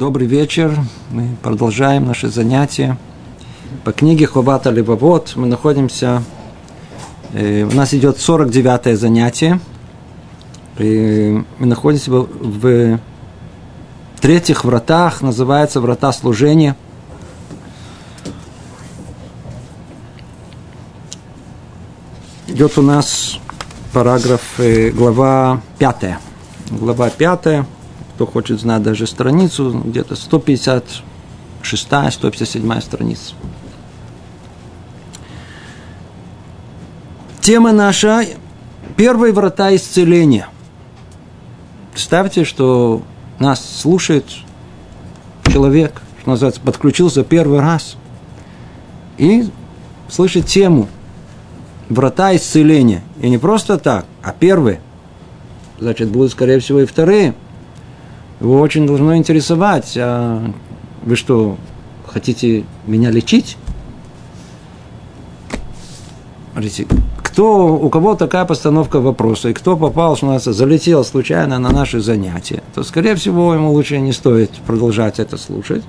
Добрый вечер. Мы продолжаем наши занятия. По книге Хобата Левовод мы находимся... Э, у нас идет 49-е занятие. И мы находимся в, в третьих вратах, называется врата служения. Идет у нас параграф, э, глава 5. Глава 5 кто хочет знать даже страницу, где-то 156 157 страница. Тема наша – первые врата исцеления. Представьте, что нас слушает человек, что называется, подключился первый раз и слышит тему врата исцеления. И не просто так, а первые. Значит, будут, скорее всего, и вторые – его очень должно интересовать, а вы что, хотите меня лечить? Смотрите, кто, у кого такая постановка вопроса, и кто попал, что нас залетел случайно на наши занятия, то, скорее всего, ему лучше не стоит продолжать это слушать,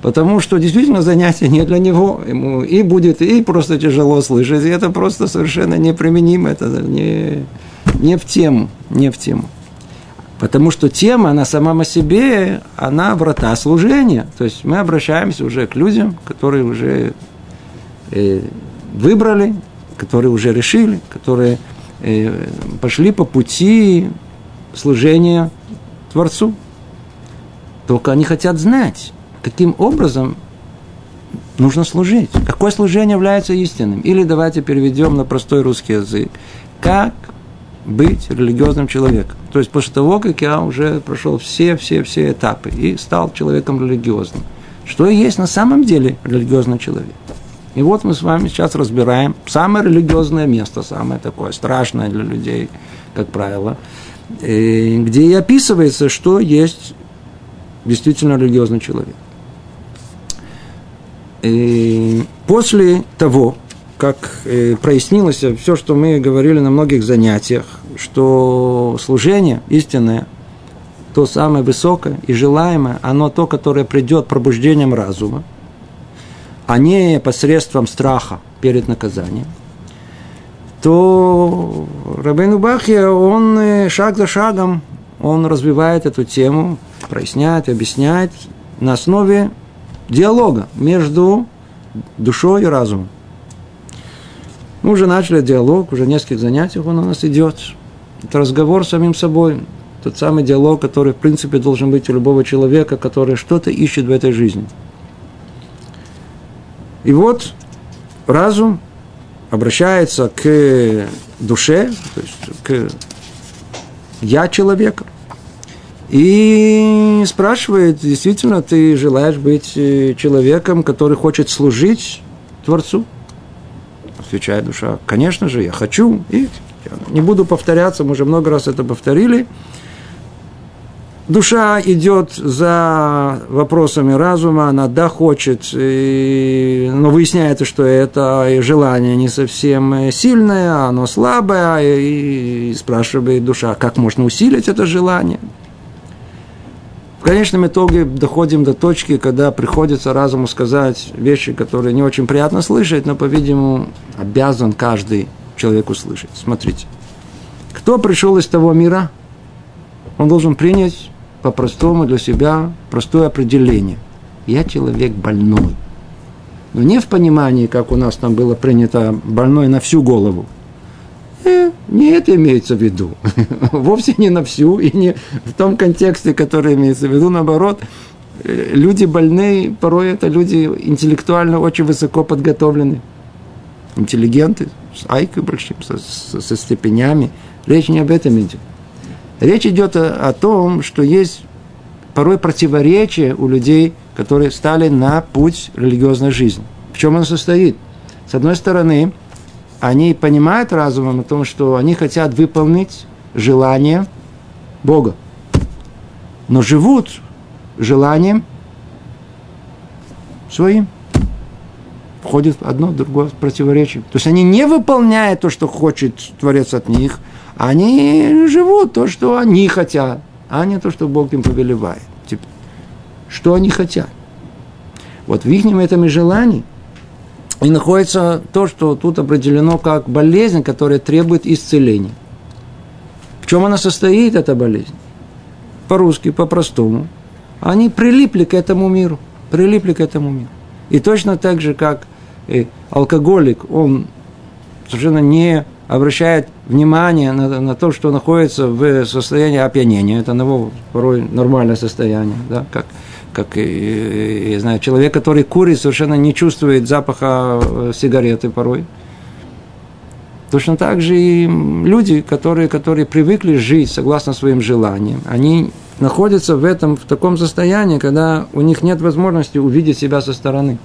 потому что действительно занятие не для него, ему и будет, и просто тяжело слышать, и это просто совершенно неприменимо, это не, не в тему, не в тему. Потому что тема, она сама по себе, она врата служения. То есть мы обращаемся уже к людям, которые уже э, выбрали, которые уже решили, которые э, пошли по пути служения Творцу. Только они хотят знать, каким образом нужно служить. Какое служение является истинным? Или давайте переведем на простой русский язык. Как быть религиозным человеком. То есть после того, как я уже прошел все-все-все этапы и стал человеком религиозным. Что есть на самом деле религиозный человек? И вот мы с вами сейчас разбираем самое религиозное место, самое такое страшное для людей, как правило, э, где и описывается, что есть действительно религиозный человек. И после того, как э, прояснилось все, что мы говорили на многих занятиях, что служение истинное, то самое высокое и желаемое, оно то, которое придет пробуждением разума, а не посредством страха перед наказанием, то Рабейну Бахья, он э, шаг за шагом, он развивает эту тему, проясняет, объясняет на основе диалога между душой и разумом. Мы уже начали диалог, уже нескольких занятиях он у нас идет. Это разговор с самим собой. Тот самый диалог, который, в принципе, должен быть у любого человека, который что-то ищет в этой жизни. И вот разум обращается к душе, то есть к я человека, и спрашивает, действительно, ты желаешь быть э, человеком, который хочет служить Творцу? Отвечает душа, конечно же, я хочу. И не буду повторяться, мы уже много раз это повторили. Душа идет за вопросами разума, она да хочет, и, но выясняется, что это желание не совсем сильное, оно слабое, и, и спрашивает душа, как можно усилить это желание. В конечном итоге доходим до точки, когда приходится разуму сказать вещи, которые не очень приятно слышать, но, по-видимому, обязан каждый человек услышать. Смотрите. Кто пришел из того мира, он должен принять по-простому для себя простое определение. Я человек больной. Но не в понимании, как у нас там было принято, больной на всю голову. Э, не это имеется в виду. Вовсе не на всю, и не в том контексте, который имеется в виду, наоборот, э, люди больные, порой это люди интеллектуально очень высоко подготовленные интеллигенты, с айкой большим, со, со, со степенями. Речь не об этом идет. Речь идет о, о том, что есть порой противоречие у людей, которые стали на путь религиозной жизни. В чем он состоит? С одной стороны, они понимают разумом о том, что они хотят выполнить желание Бога, но живут желанием своим входит одно, другое противоречие. То есть они не выполняют то, что хочет Творец от них, они живут то, что они хотят, а не то, что Бог им повелевает. что они хотят. Вот в их этом желании и находится то, что тут определено как болезнь, которая требует исцеления. В чем она состоит, эта болезнь? По-русски, по-простому. Они прилипли к этому миру. Прилипли к этому миру. И точно так же, как и алкоголик, он совершенно не обращает внимание на, на то, что находится в состоянии опьянения. Это его порой нормальное состояние, да, как, как я знаю, человек, который курит, совершенно не чувствует запаха э, сигареты порой. Точно так же и люди, которые, которые привыкли жить согласно своим желаниям, они находятся в этом, в таком состоянии, когда у них нет возможности увидеть себя со стороны.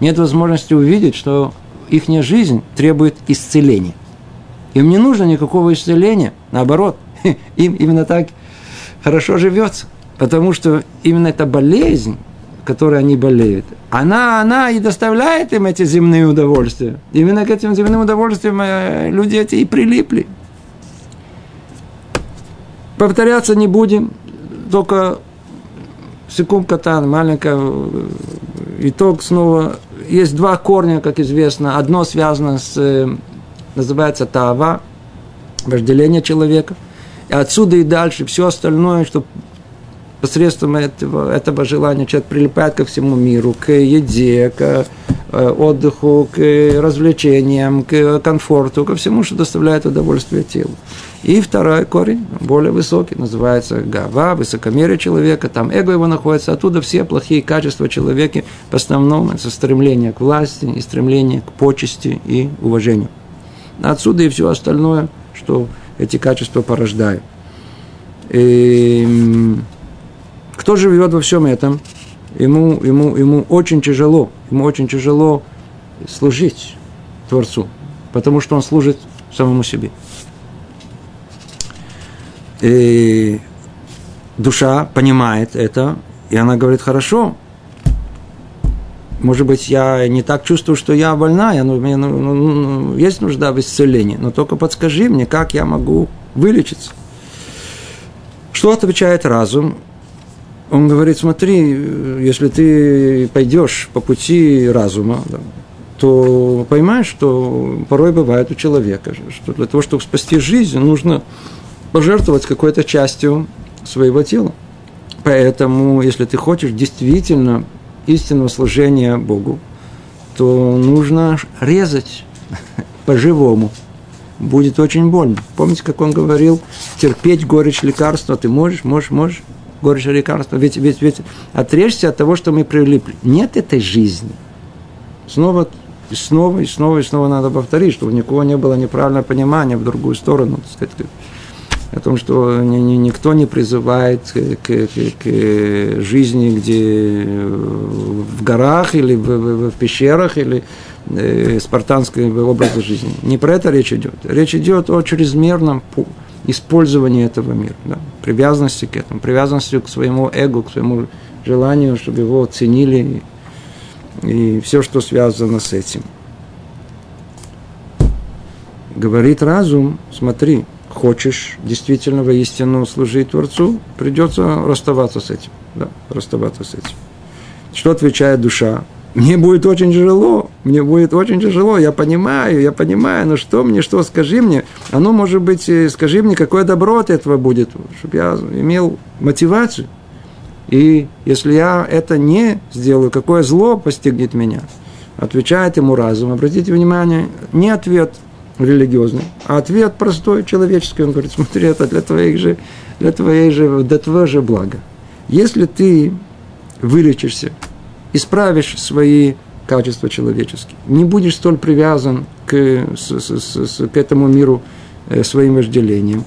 Нет возможности увидеть, что их жизнь требует исцеления. Им не нужно никакого исцеления, наоборот, им именно так хорошо живется, потому что именно эта болезнь, которой они болеют, она, она и доставляет им эти земные удовольствия. Именно к этим земным удовольствиям э, люди эти и прилипли. Повторяться не будем, только секунд катан, маленькая э, итог снова. Есть два корня, как известно. Одно связано с, э, называется тава, вожделение человека. И отсюда и дальше все остальное, что посредством этого, этого желания человек прилипает ко всему миру, к еде, к э, отдыху, к развлечениям, к комфорту, ко всему, что доставляет удовольствие телу. И второй корень, более высокий, называется гава, высокомерие человека, там эго его находится, оттуда все плохие качества человека, в основном это стремление к власти и стремление к почести и уважению. Отсюда и все остальное, что эти качества порождают. И кто живет во всем этом, ему, ему, ему очень тяжело, ему очень тяжело служить Творцу, потому что он служит самому себе. И душа понимает это, и она говорит, хорошо, может быть, я не так чувствую, что я больная, но мне ну, ну, ну, есть нужда в исцелении, но только подскажи мне, как я могу вылечиться. Что отвечает разум? Он говорит, смотри, если ты пойдешь по пути разума, да, то поймаешь, что порой бывает у человека, что для того, чтобы спасти жизнь, нужно пожертвовать какой-то частью своего тела. Поэтому, если ты хочешь действительно истинного служения Богу, то нужно резать по-живому. Будет очень больно. Помните, как он говорил, терпеть горечь лекарства ты можешь, можешь, можешь горечь лекарства. Ведь, ведь, ведь отрежься от того, что мы прилипли. Нет этой жизни. Снова и снова, и снова, и снова надо повторить, чтобы никого не было неправильного понимания в другую сторону. Так сказать, о том, что ни, ни, никто не призывает к, к, к жизни, где в горах или в, в, в пещерах или э, спартанской образе жизни. Не про это речь идет. Речь идет о чрезмерном использование этого мира, да, привязанности к этому, привязанности к своему эго, к своему желанию, чтобы его оценили и, и все, что связано с этим. Говорит разум, смотри, хочешь действительно воистину служить Творцу, придется расставаться с этим. Да, расставаться с этим. Что отвечает душа? Мне будет очень тяжело, мне будет очень тяжело, я понимаю, я понимаю, но что мне, что, скажи мне, оно может быть, э, скажи мне, какое добро от этого будет, чтобы я имел мотивацию. И если я это не сделаю, какое зло постигнет меня? Отвечает ему разум. Обратите внимание, не ответ религиозный, а ответ простой, человеческий. Он говорит, смотри, это для твоих же, для твоей же, для твоего же блага. Если ты вылечишься исправишь свои качества человеческие, не будешь столь привязан к, с, с, с, к этому миру э, своим вожделением,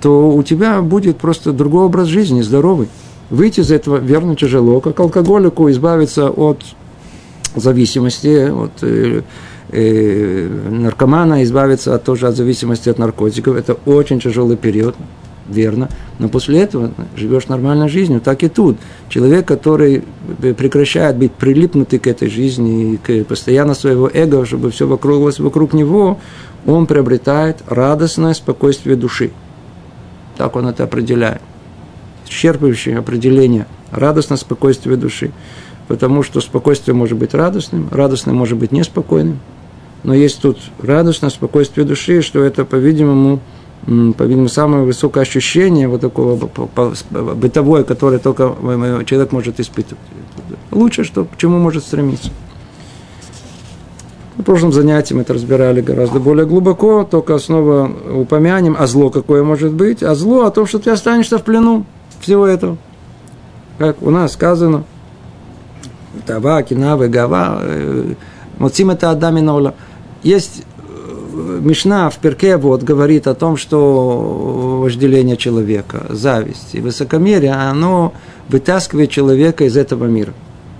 то у тебя будет просто другой образ жизни, здоровый. Выйти из этого верно тяжело, как алкоголику избавиться от зависимости, от э, э, наркомана избавиться от, тоже от зависимости от наркотиков. Это очень тяжелый период верно, но после этого живешь нормальной жизнью, так и тут. Человек, который прекращает быть прилипнутый к этой жизни, к постоянно своего эго, чтобы все вокруг, вокруг него, он приобретает радостное спокойствие души. Так он это определяет. исчерпывающее определение радостное спокойствие души, потому что спокойствие может быть радостным, радостным может быть неспокойным, но есть тут радостное спокойствие души, что это, по-видимому, по-видимому, самое высокое ощущение вот такого бытовое, которое только человек может испытывать. Лучше, что, к чему может стремиться. В прошлом занятии мы это разбирали гораздо более глубоко, только снова упомянем, а зло какое может быть, а зло о том, что ты останешься в плену всего этого. Как у нас сказано, Тава, Кинавы, Гава, э, Моцим это Адам и Есть Мишна в Перке вот говорит о том, что вожделение человека, зависть и высокомерие, оно вытаскивает человека из этого мира.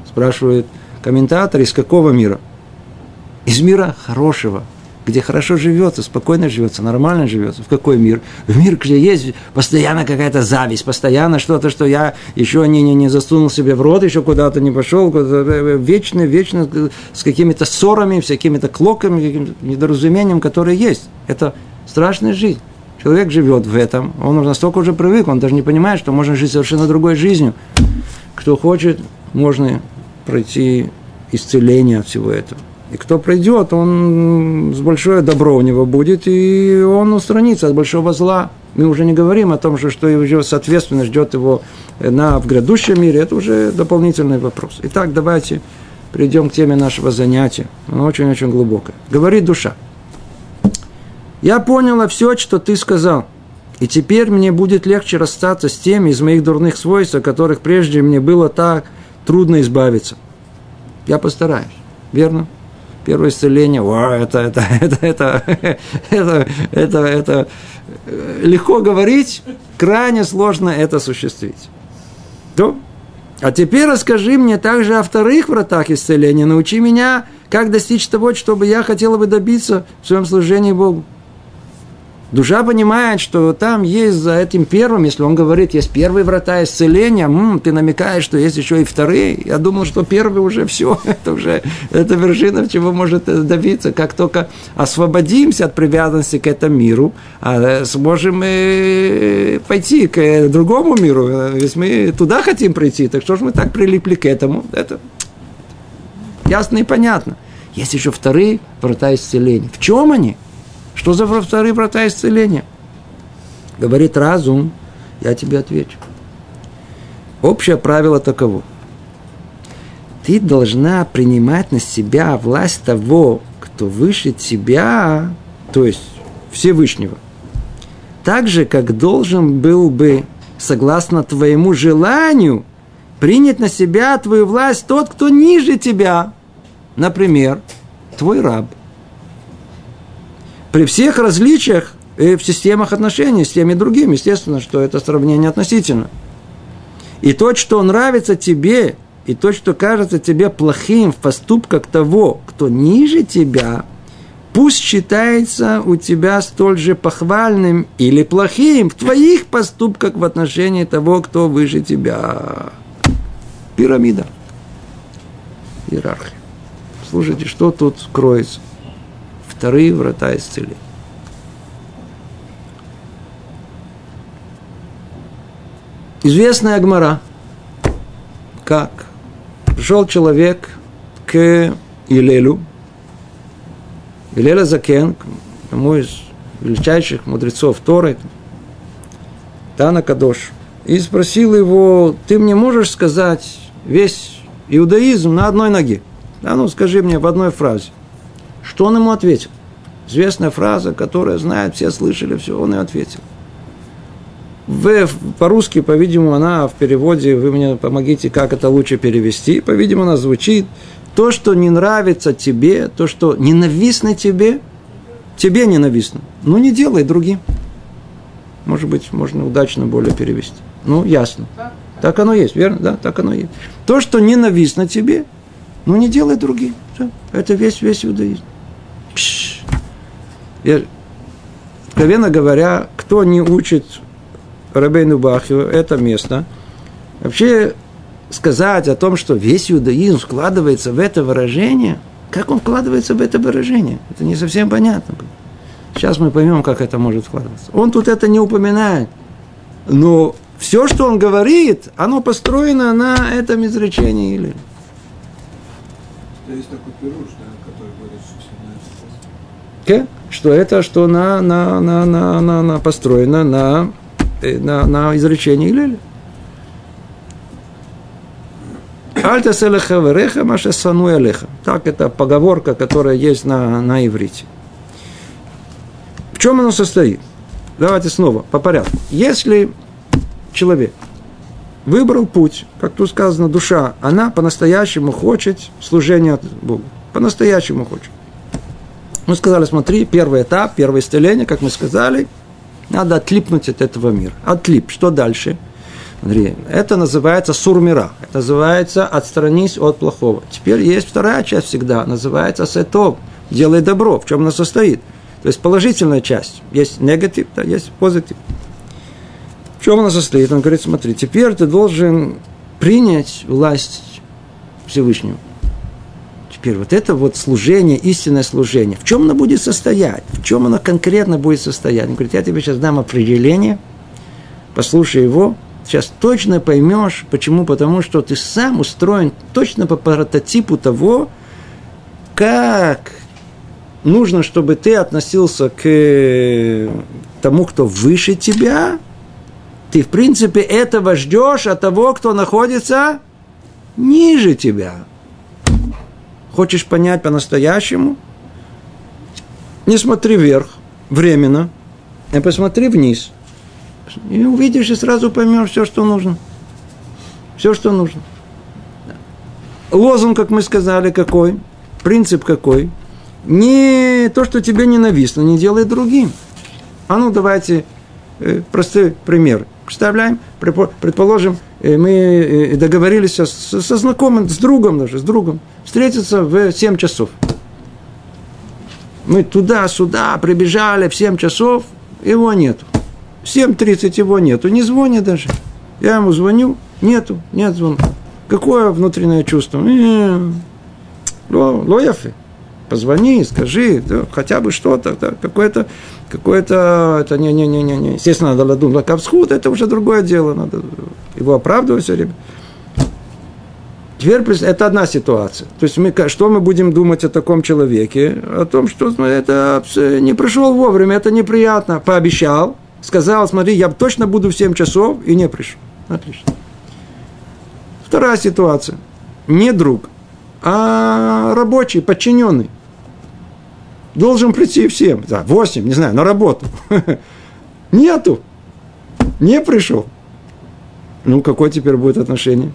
Спрашивает комментатор, из какого мира? из мира хорошего, где хорошо живется, спокойно живется, нормально живется. В какой мир? В мир, где есть постоянно какая-то зависть, постоянно что-то, что я еще не, не, не засунул себе в рот, еще куда-то не пошел, вечно, вечно с какими-то ссорами, с какими-то клоками, каким-то недоразумением, которые есть. Это страшная жизнь. Человек живет в этом, он настолько уже привык, он даже не понимает, что можно жить совершенно другой жизнью. Кто хочет, можно пройти исцеление от всего этого. И кто придет, он с большое добро у него будет, и он устранится от большого зла. Мы уже не говорим о том, что его, соответственно, ждет его на, в грядущем мире. Это уже дополнительный вопрос. Итак, давайте перейдем к теме нашего занятия. Она очень-очень глубокая. Говорит душа. Я поняла все, что ты сказал. И теперь мне будет легче расстаться с теми из моих дурных свойств, о которых прежде мне было так трудно избавиться. Я постараюсь. Верно? Первое исцеление, о, это, это, это, это, это, это, это легко говорить, крайне сложно это осуществить. Да? А теперь расскажи мне также о вторых вратах исцеления. Научи меня, как достичь того, чтобы я хотела бы добиться в своем служении Богу. Душа понимает, что там есть за этим первым, если он говорит, есть первые врата исцеления, м-м, ты намекаешь, что есть еще и вторые. Я думал, что первый уже все, это уже это вершина, чего может добиться. Как только освободимся от привязанности к этому миру, а сможем э, пойти к другому миру. Если мы туда хотим прийти, так что же мы так прилипли к этому? Это ясно и понятно. Есть еще вторые врата исцеления. В чем они? Что за вторые врата исцеления? Говорит разум, я тебе отвечу. Общее правило таково. Ты должна принимать на себя власть того, кто выше тебя, то есть Всевышнего. Так же, как должен был бы, согласно твоему желанию, принять на себя твою власть тот, кто ниже тебя. Например, твой раб – при всех различиях в системах отношений с теми другими, естественно, что это сравнение относительно. И то, что нравится тебе, и то, что кажется тебе плохим в поступках того, кто ниже тебя, пусть считается у тебя столь же похвальным или плохим в твоих поступках в отношении того, кто выше тебя. Пирамида. Иерархия. Слушайте, что тут кроется? Вторые врата исцеления. Известная Агмара, как пришел человек к Илелю, Илеля Закен, одному из величайших мудрецов Торы, Тана Кадош, и спросил его, ты мне можешь сказать весь иудаизм на одной ноге? А ну, скажи мне в одной фразе. Что он ему ответил? Известная фраза, которая знает, все слышали, все, он и ответил. В, по-русски, по-видимому, она в переводе, вы мне помогите, как это лучше перевести. По-видимому, она звучит, то, что не нравится тебе, то, что ненавистно тебе, тебе ненавистно. Ну, не делай другим. Может быть, можно удачно более перевести. Ну, ясно. Так оно есть, верно? Да, так оно есть. То, что ненавистно тебе, ну, не делай другим. Это весь, весь иудаизм. И, откровенно говоря, кто не учит Рабейну Бахию это место, вообще сказать о том, что весь иудаизм складывается в это выражение, как он вкладывается в это выражение, это не совсем понятно. Сейчас мы поймем, как это может вкладываться. Он тут это не упоминает, но все, что он говорит, оно построено на этом изречении или. Есть такой пируш, да, что это, что на, на, на, на, на, на построено на, э, на, на изречении или. Альта селеха вереха маша сану алеха. Так это поговорка, которая есть на, на иврите. В чем оно состоит? Давайте снова, по порядку. Если человек выбрал путь, как тут сказано, душа, она по-настоящему хочет служения Богу. По-настоящему хочет. Мы сказали, смотри, первый этап, первое исцеление, как мы сказали, надо отлипнуть от этого мира. Отлип. Что дальше? Смотри, это называется сурмира. Это называется отстранись от плохого. Теперь есть вторая часть всегда, называется сетов. Делай добро. В чем она состоит? То есть положительная часть. Есть негатив, да, есть позитив. В чем она состоит? Он говорит, смотри, теперь ты должен принять власть Всевышнего. Теперь вот это вот служение, истинное служение, в чем оно будет состоять? В чем оно конкретно будет состоять? Он говорит, я тебе сейчас дам определение, послушай его, сейчас точно поймешь, почему? Потому что ты сам устроен точно по прототипу того, как нужно, чтобы ты относился к тому, кто выше тебя. Ты, в принципе, этого ждешь от того, кто находится ниже тебя. Хочешь понять по-настоящему? Не смотри вверх, временно, а посмотри вниз – и увидишь, и сразу поймешь все, что нужно. Все, что нужно. Лозунг, как мы сказали, какой? Принцип какой? Не то, что тебе ненавистно, не делай другим. А ну, давайте э, простой пример. Представляем, предположим, э, мы э, договорились со, знакомым, с другом даже, с другом, встретиться в 7 часов. Мы туда-сюда прибежали в 7 часов, его нету. 7.30 его нету, не звонит даже. Я ему звоню, нету, нет звонка. Какое внутреннее чувство? Э, лояфы. Позвони, скажи, да, хотя бы что-то, да, какое-то, какое-то, это не, не, не, не, не. Естественно, надо ладун лакавсхуд, это уже другое дело, надо его оправдывать все время. Теперь это одна ситуация. То есть мы, что мы будем думать о таком человеке? О том, что это не пришел вовремя, это неприятно. Пообещал, сказал, смотри, я точно буду в 7 часов, и не пришел. Отлично. Вторая ситуация. Не друг, а рабочий, подчиненный. Должен прийти всем. Да, 8, не знаю, на работу. Нету. Не пришел. Ну, какое теперь будет отношение?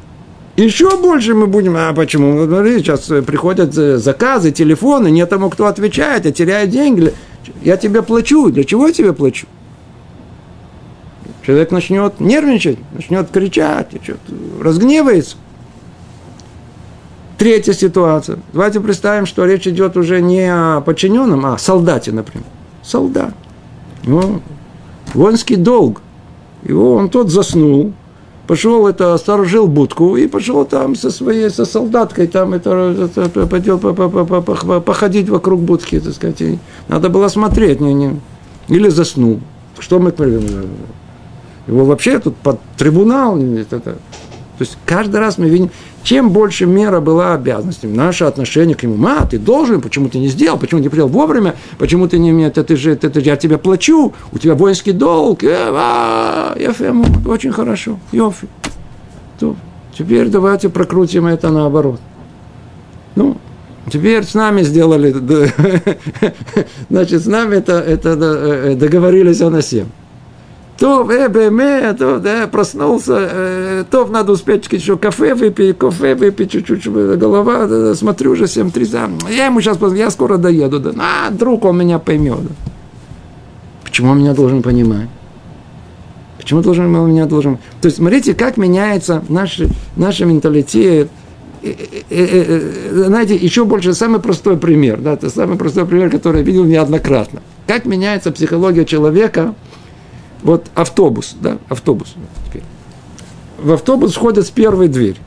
Еще больше мы будем, а почему? Ну, смотри, сейчас приходят заказы, телефоны, нет тому, кто отвечает, я теряю деньги. Я тебе плачу. Для чего я тебе плачу? Человек начнет нервничать, начнет кричать, разгневается. Третья ситуация. Давайте представим, что речь идет уже не о подчиненном, а о солдате, например. Солдат. Ну, воинский долг. Его он тот заснул, пошел это, сторожил будку и пошел там со своей, со солдаткой там это, это пойдел по, по, по, по, походить вокруг будки, так сказать. надо было смотреть, не, не. или заснул. Что мы его вообще тут под трибунал. Это, то есть каждый раз мы видим, чем больше мера была обязанностями, наше отношение к нему, ма, ты должен, почему ты не сделал, почему не пришел вовремя, почему ты не это ты же, это, я тебе плачу, у тебя воинский долг, э, а, ефему, очень хорошо, йофи. Теперь давайте прокрутим это наоборот. Ну, Теперь с нами сделали, значит, с нами это, это э, договорились о на 7. То, э, бэме, то, да, проснулся, э, то, надо успеть еще кафе выпить, кофе выпить, чуть-чуть, голова, да, да, смотрю уже 7.30, я ему сейчас, я скоро доеду, да, а, друг он меня поймет. Да. Почему он меня должен понимать? Почему должен, он меня должен... То есть, смотрите, как меняется наш, наш менталитет, э, э, знаете, еще больше, самый простой пример, да, это самый простой пример, который я видел неоднократно. Как меняется психология человека – вот автобус, да, автобус. Теперь. В автобус входят с первой двери.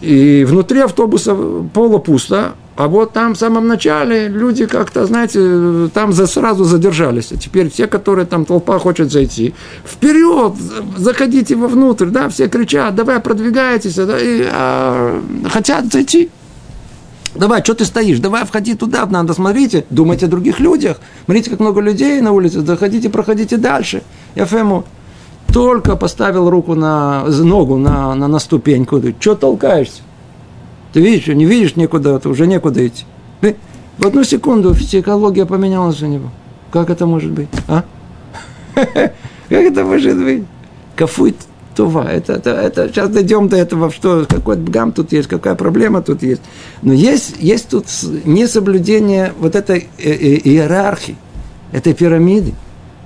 И внутри автобуса поло пусто, А вот там в самом начале люди как-то, знаете, там за, сразу задержались. А теперь все, которые там толпа хочет зайти, вперед, заходите вовнутрь, да, все кричат, давай продвигайтесь, да, и, а, хотят зайти. Давай, что ты стоишь? Давай, входи туда, надо, смотрите, думайте о других людях. Смотрите, как много людей на улице, заходите, проходите дальше. Я Фему только поставил руку на ногу на, на, на ступеньку. Что толкаешься? Ты видишь, не видишь никуда, ты уже некуда идти. В одну секунду психология поменялась у него. Как это может быть? А? Как это может быть? Кафует това. Это, это, это, сейчас дойдем до этого, что какой гам тут есть, какая проблема тут есть. Но есть, есть тут несоблюдение вот этой э, э, иерархии, этой пирамиды,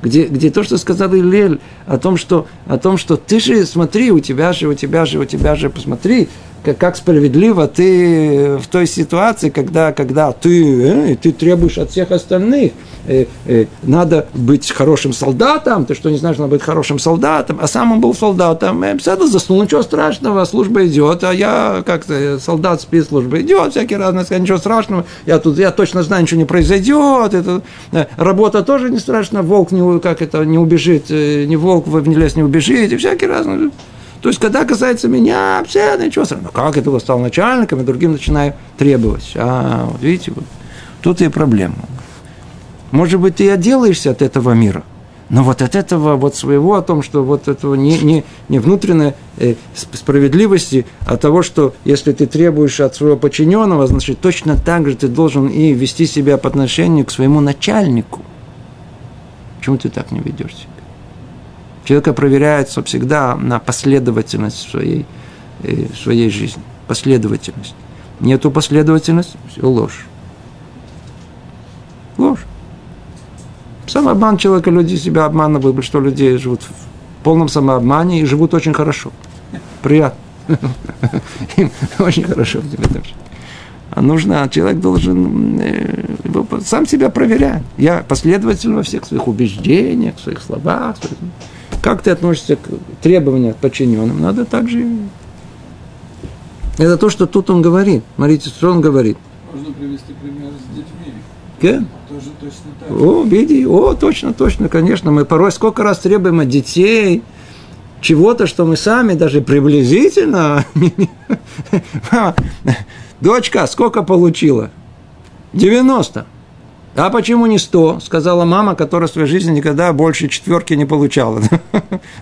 где, где то, что сказал Илель, о том, что, о том, что ты же смотри, у тебя же, у тебя же, у тебя же, посмотри, как, как справедливо ты в той ситуации, когда, когда ты, э, ты требуешь от всех остальных, э, э, надо быть хорошим солдатом, ты что не знаешь, надо быть хорошим солдатом, а сам он был солдатом, э, Саду заснул, ничего страшного, служба идет, а я как-то солдат спит, служба идет, всякий раз, сказать, ничего страшного, я тут, я точно знаю, ничего не произойдет, это, э, работа тоже не страшна, волк не, как это, не убежит, э, не волк в лес не убежит, и всякий раз, ну, то есть, когда касается меня, все, ничего страшного. Ну, как это стал начальником, и другим начинаю требовать. А, вот видите, вот, тут и проблема. Может быть, ты отделаешься от этого мира, но вот от этого вот своего, о том, что вот этого не, не, не внутренней э, справедливости, а того, что если ты требуешь от своего подчиненного, значит, точно так же ты должен и вести себя по отношению к своему начальнику. Почему ты так не ведешь себя? Человека проверяется всегда на последовательность своей, э, своей жизни. Последовательность. Нету последовательности, все ложь. Ложь. Самообман человека, люди себя обманывают, что люди живут в полном самообмане и живут очень хорошо. Приятно. Им очень хорошо в этом а нужно, человек должен э, сам себя проверять. Я последовательно во всех своих убеждениях, своих словах. Своих... Как ты относишься к требованиям к подчиненным? Надо также... Это то, что тут он говорит. Смотрите, что он говорит. Можно привести пример с детьми. Okay? Тоже точно так. О, види, о, точно, точно, конечно. Мы порой сколько раз требуем от детей чего-то, что мы сами даже приблизительно... Дочка, сколько получила? 90. А почему не 100? Сказала мама, которая в своей жизни никогда больше четверки не получала.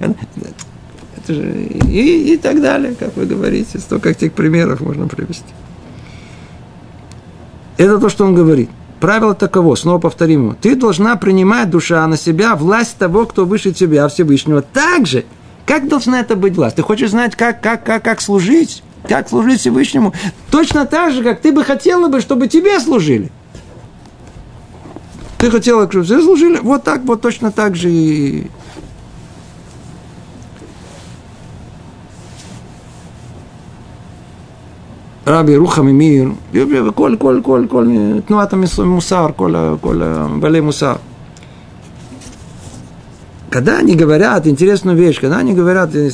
Это же и, и так далее, как вы говорите. Столько этих примеров можно привести. Это то, что он говорит. Правило таково, снова повторим его. Ты должна принимать душа на себя власть того, кто выше тебя, Всевышнего. Так же, как должна это быть власть? Ты хочешь знать, как, как, как, как служить? Как служить Всевышнему? Точно так же, как ты бы хотела бы, чтобы тебе служили. Ты хотела, чтобы все служили, вот так, вот точно так же и... Раби Рухами Мир, коль, коль, коль, коль, ну, а мусар, коля, коля, балей мусар. Когда они говорят интересную вещь, когда они говорят, э,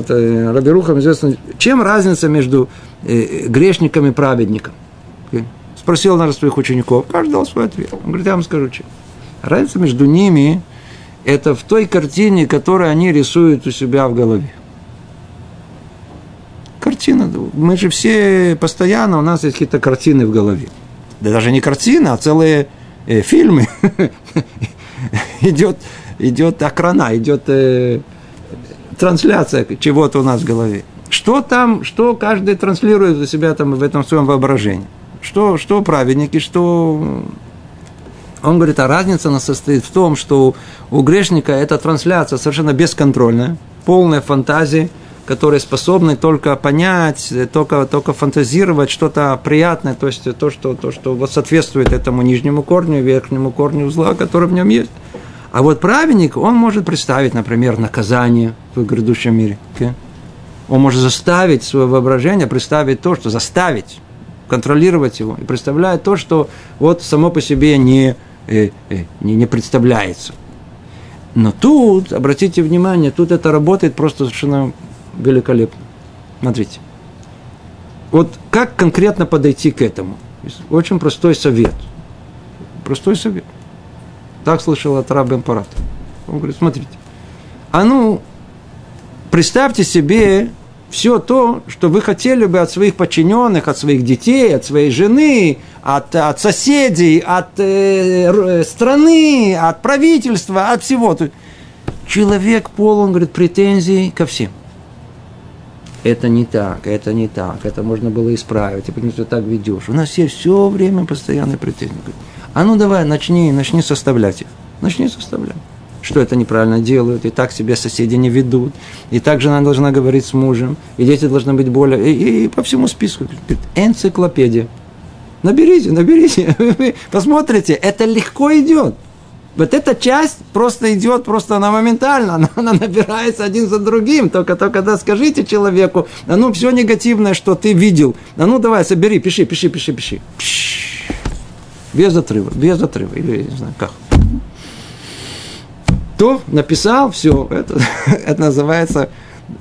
это, Раби Рухам известно, чем разница между э, э, грешником и праведником – Спросил на своих учеников, каждый дал свой ответ. Он говорит, я вам скажу, чем. Разница между ними – это в той картине, которую они рисуют у себя в голове. Картина. Мы же все постоянно, у нас есть какие-то картины в голове. Да даже не картина, а целые э, фильмы. идет, идет окрана, идет э, трансляция чего-то у нас в голове. Что там, что каждый транслирует у себя там в этом своем воображении. Что, что праведники, что... Он говорит, а разница она состоит в том, что у грешника эта трансляция совершенно бесконтрольная, полная фантазия, которые способны только понять, только, только фантазировать что-то приятное, то есть то, что, то, что вот соответствует этому нижнему корню, верхнему корню зла, который в нем есть. А вот праведник, он может представить, например, наказание в грядущем мире. Он может заставить свое воображение представить то, что заставить контролировать его и представляет то, что вот само по себе не, э, э, не, не представляется. Но тут, обратите внимание, тут это работает просто совершенно великолепно. Смотрите. Вот как конкретно подойти к этому? Очень простой совет. Простой совет. Так слышал от раба императора. Он говорит, смотрите, а ну, представьте себе все то, что вы хотели бы от своих подчиненных, от своих детей, от своей жены, от, от соседей, от э, страны, от правительства, от всего. Человек полон, говорит, претензий ко всем. Это не так, это не так, это можно было исправить, и почему ты так ведешь. У нас все все время постоянные претензии. А ну давай, начни, начни составлять их. Начни составлять что это неправильно делают, и так себе соседи не ведут, и так жена должна говорить с мужем, и дети должны быть более... И, и по всему списку. Энциклопедия. Наберите, наберите, посмотрите, это легко идет. Вот эта часть просто идет, просто она моментально, она, она набирается один за другим. Только, только да, скажите человеку, а ну все негативное, что ты видел, а ну давай, собери, пиши, пиши, пиши, пиши. Без отрыва, без отрыва, или не знаю как. То написал, все, это, это называется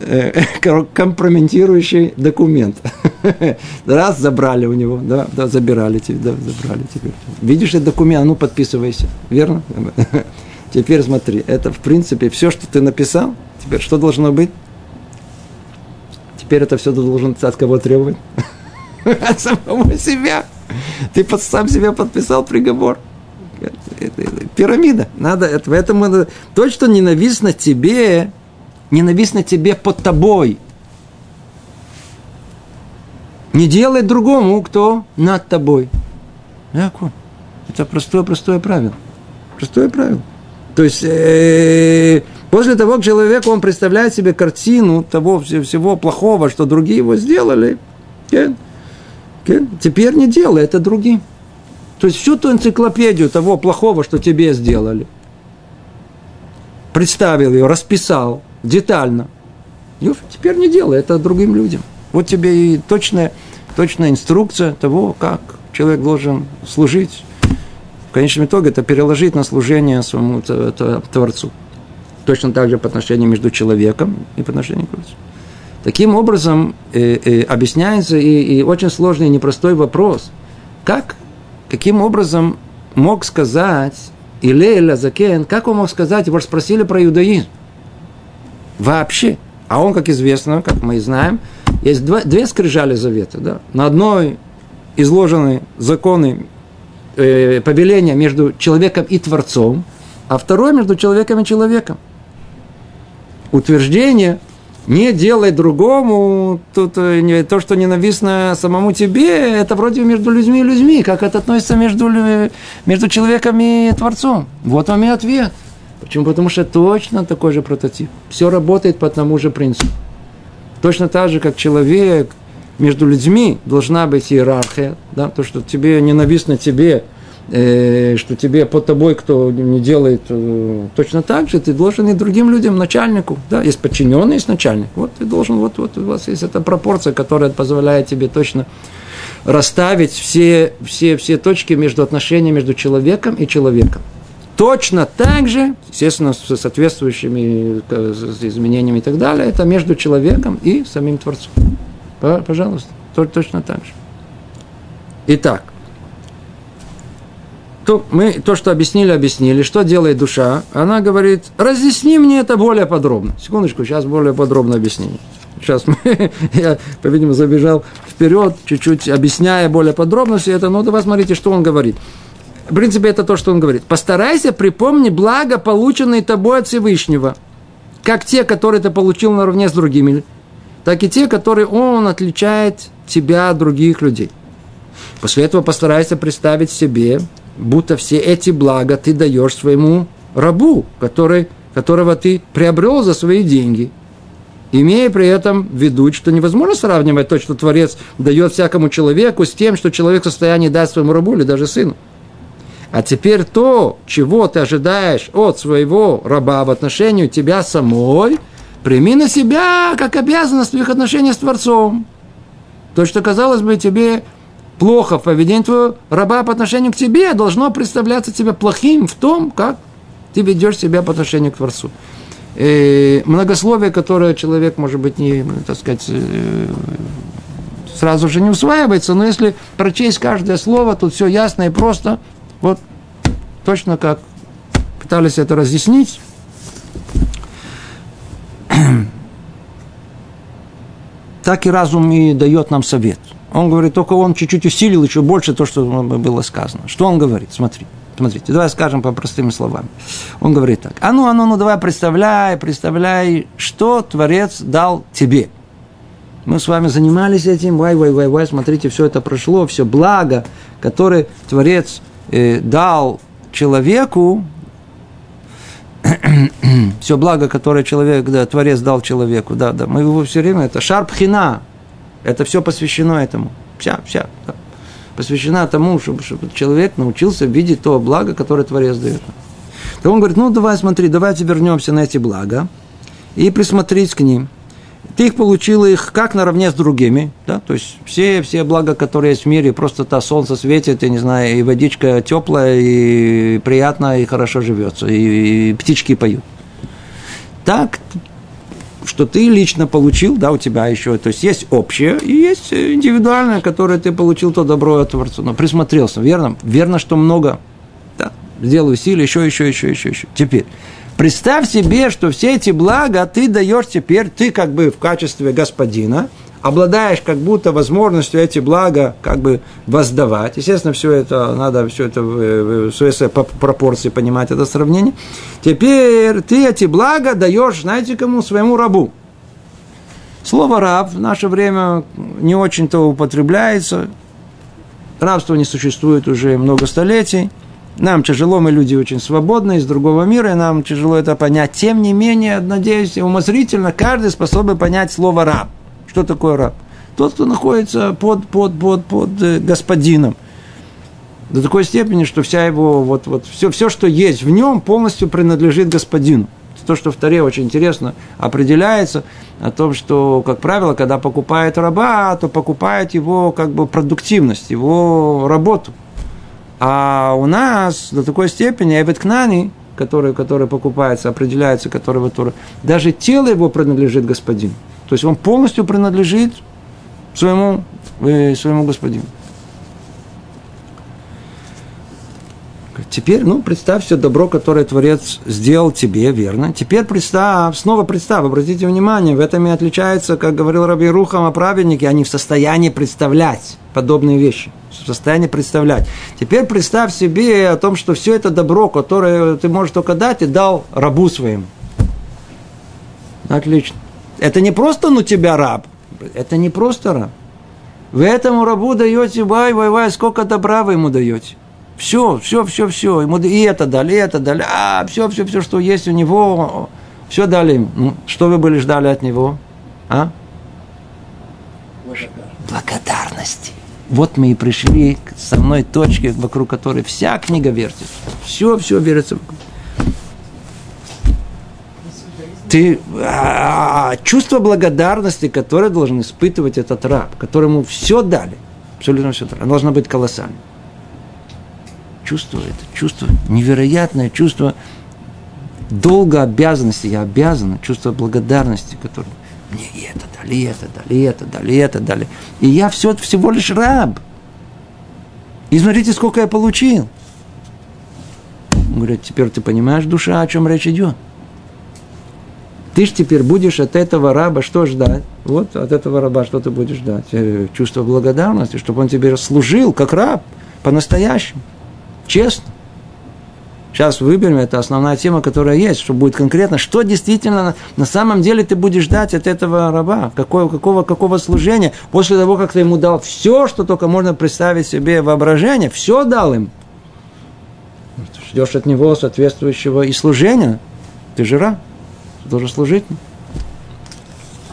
э, компрометирующий документ. Раз забрали у него, да, да, забирали тебе, да, забрали теперь. Видишь этот документ, а ну подписывайся, верно? Теперь смотри, это в принципе все, что ты написал, теперь что должно быть? Теперь это все ты должен от кого требовать? От самого себя. Ты сам себя подписал приговор пирамида. Надо, это, поэтому надо, то, что ненавистно тебе, ненавистно тебе под тобой. Не делай другому, кто над тобой. Это простое-простое правило. Простое правило. То есть, э, после того, как человек, он представляет себе картину того всего плохого, что другие его сделали, теперь не делай это другим. То есть всю ту энциклопедию того плохого, что тебе сделали, представил ее, расписал детально. И теперь не делай это другим людям. Вот тебе и точная, точная инструкция того, как человек должен служить. В конечном итоге это переложить на служение своему Творцу. Точно так же по отношению между человеком и по отношению к Творцу. Таким образом э, э, объясняется и, и очень сложный и непростой вопрос, как каким образом мог сказать Илеля Закен, как он мог сказать, его спросили про иудаизм. Вообще. А он, как известно, как мы и знаем, есть два, две скрижали завета. Да? На одной изложены законы э, повеления между человеком и Творцом, а второй между человеком и человеком. Утверждение не делай другому тут, э, то, что ненавистно самому тебе, это вроде между людьми и людьми, как это относится между, между человеком и Творцом. Вот вам и ответ. Почему? Потому что точно такой же прототип. Все работает по одному же принципу. Точно так же, как человек, между людьми должна быть иерархия, да, то, что тебе ненавистно тебе, что тебе под тобой кто не делает э, точно так же, ты должен и другим людям, начальнику, да, есть подчиненный, есть начальник. Вот ты должен, вот, вот у вас есть эта пропорция, которая позволяет тебе точно расставить все, все, все точки между отношениями между человеком и человеком. Точно так же, естественно, с соответствующими э, изменениями и так далее, это между человеком и самим Творцом. Пожалуйста, точно так же. Итак, то, мы то, что объяснили, объяснили. Что делает душа? Она говорит, разъясни мне это более подробно. Секундочку, сейчас более подробно объяснение. Сейчас мы, я, по-видимому, забежал вперед, чуть-чуть объясняя более подробно все это. Но давай смотрите, что он говорит. В принципе, это то, что он говорит. Постарайся припомни благо, полученные тобой от Всевышнего. Как те, которые ты получил наравне с другими, так и те, которые он отличает тебя от других людей. После этого постарайся представить себе, будто все эти блага ты даешь своему рабу, который, которого ты приобрел за свои деньги, имея при этом в виду, что невозможно сравнивать то, что Творец дает всякому человеку, с тем, что человек в состоянии дать своему рабу или даже сыну. А теперь то, чего ты ожидаешь от своего раба в отношении тебя самой, прими на себя как обязанность в их отношениях с Творцом. То, что, казалось бы, тебе плохо в поведении твоего раба по отношению к тебе, должно представляться тебе плохим в том, как ты ведешь себя по отношению к Творцу. И многословие, которое человек, может быть, не, так сказать, э, сразу же не усваивается, но если прочесть каждое слово, тут все ясно и просто, вот точно как пытались это разъяснить. так и разум и дает нам совет. Он говорит, только он чуть-чуть усилил еще больше то, что было сказано. Что он говорит? Смотри. Смотрите, давай скажем по простыми словами. Он говорит так. А ну, а ну, ну, давай представляй, представляй, что Творец дал тебе. Мы с вами занимались этим, вай, вай, вай, вай, смотрите, все это прошло, все благо, которое Творец э, дал человеку, все благо, которое человек, да, Творец дал человеку, да, да, мы его все время, это шарпхина, это все посвящено этому, вся, вся, да посвящена тому, чтобы, чтобы человек научился видеть то благо, которое Творец дает. То он говорит, ну давай смотри, давайте вернемся на эти блага и присмотреть к ним. Ты их получил их как наравне с другими, да, то есть все, все блага, которые есть в мире, просто то солнце светит, я не знаю, и водичка теплая, и приятно, и хорошо живется, и, и птички поют. Так что ты лично получил, да, у тебя еще, то есть есть общее и есть индивидуальное, которое ты получил то добро от Творца. Но присмотрелся, верно? Верно, что много. Да, сделаю усилия, еще, еще, еще, еще, еще. Теперь, представь себе, что все эти блага ты даешь теперь, ты как бы в качестве господина, обладаешь как будто возможностью эти блага как бы воздавать. Естественно, все это надо все это в, своей пропорции понимать, это сравнение. Теперь ты эти блага даешь, знаете кому? Своему рабу. Слово раб в наше время не очень-то употребляется. Рабство не существует уже много столетий. Нам тяжело, мы люди очень свободные, из другого мира, и нам тяжело это понять. Тем не менее, надеюсь, умозрительно каждый способен понять слово раб. Что такое раб? Тот, кто находится под, под, под, под э, господином. До такой степени, что вся его, вот, вот, все, все, что есть в нем, полностью принадлежит господину. То, что в Таре очень интересно определяется, о том, что, как правило, когда покупает раба, то покупает его как бы продуктивность, его работу. А у нас до такой степени Эбет Кнани, который, который покупается, определяется, который, который даже тело его принадлежит господину. То есть он полностью принадлежит своему, э, своему господину. Теперь, ну, представь все добро, которое Творец сделал тебе, верно. Теперь представь, снова представь, обратите внимание, в этом и отличается, как говорил Раби Рухам о праведнике, они в состоянии представлять подобные вещи, в состоянии представлять. Теперь представь себе о том, что все это добро, которое ты можешь только дать, и дал рабу своему. Отлично. Это не просто ну тебя раб. Это не просто раб. Вы этому рабу даете, вай, вай, вай, сколько добра вы ему даете. Все, все, все, все. Ему и это дали, и это дали. А, все, все, все, что есть у него, все дали ему. Ну, что вы были ждали от него? А? Благодарности. Вот мы и пришли к основной точке, вокруг которой вся книга вертится. Все, все вертится вокруг ты, а, а, чувство благодарности, которое должен испытывать этот раб, которому все дали, абсолютно все дали, оно должно быть колоссальным. Чувство это, чувство, невероятное чувство долга обязанности, я обязан, чувство благодарности, которое мне и это дали, и это дали, и это дали, и это дали. И я все, всего лишь раб. И смотрите, сколько я получил. Он говорит, теперь ты понимаешь, душа, о чем речь идет. Ты же теперь будешь от этого раба что ждать? Вот от этого раба что ты будешь ждать? Э, чувство благодарности, чтобы он тебе служил как раб, по-настоящему, честно. Сейчас выберем, это основная тема, которая есть, что будет конкретно, что действительно на самом деле ты будешь ждать от этого раба, какого, какого, какого служения, после того, как ты ему дал все, что только можно представить себе воображение, все дал им. Ждешь от него соответствующего и служения, ты же раб должен служить.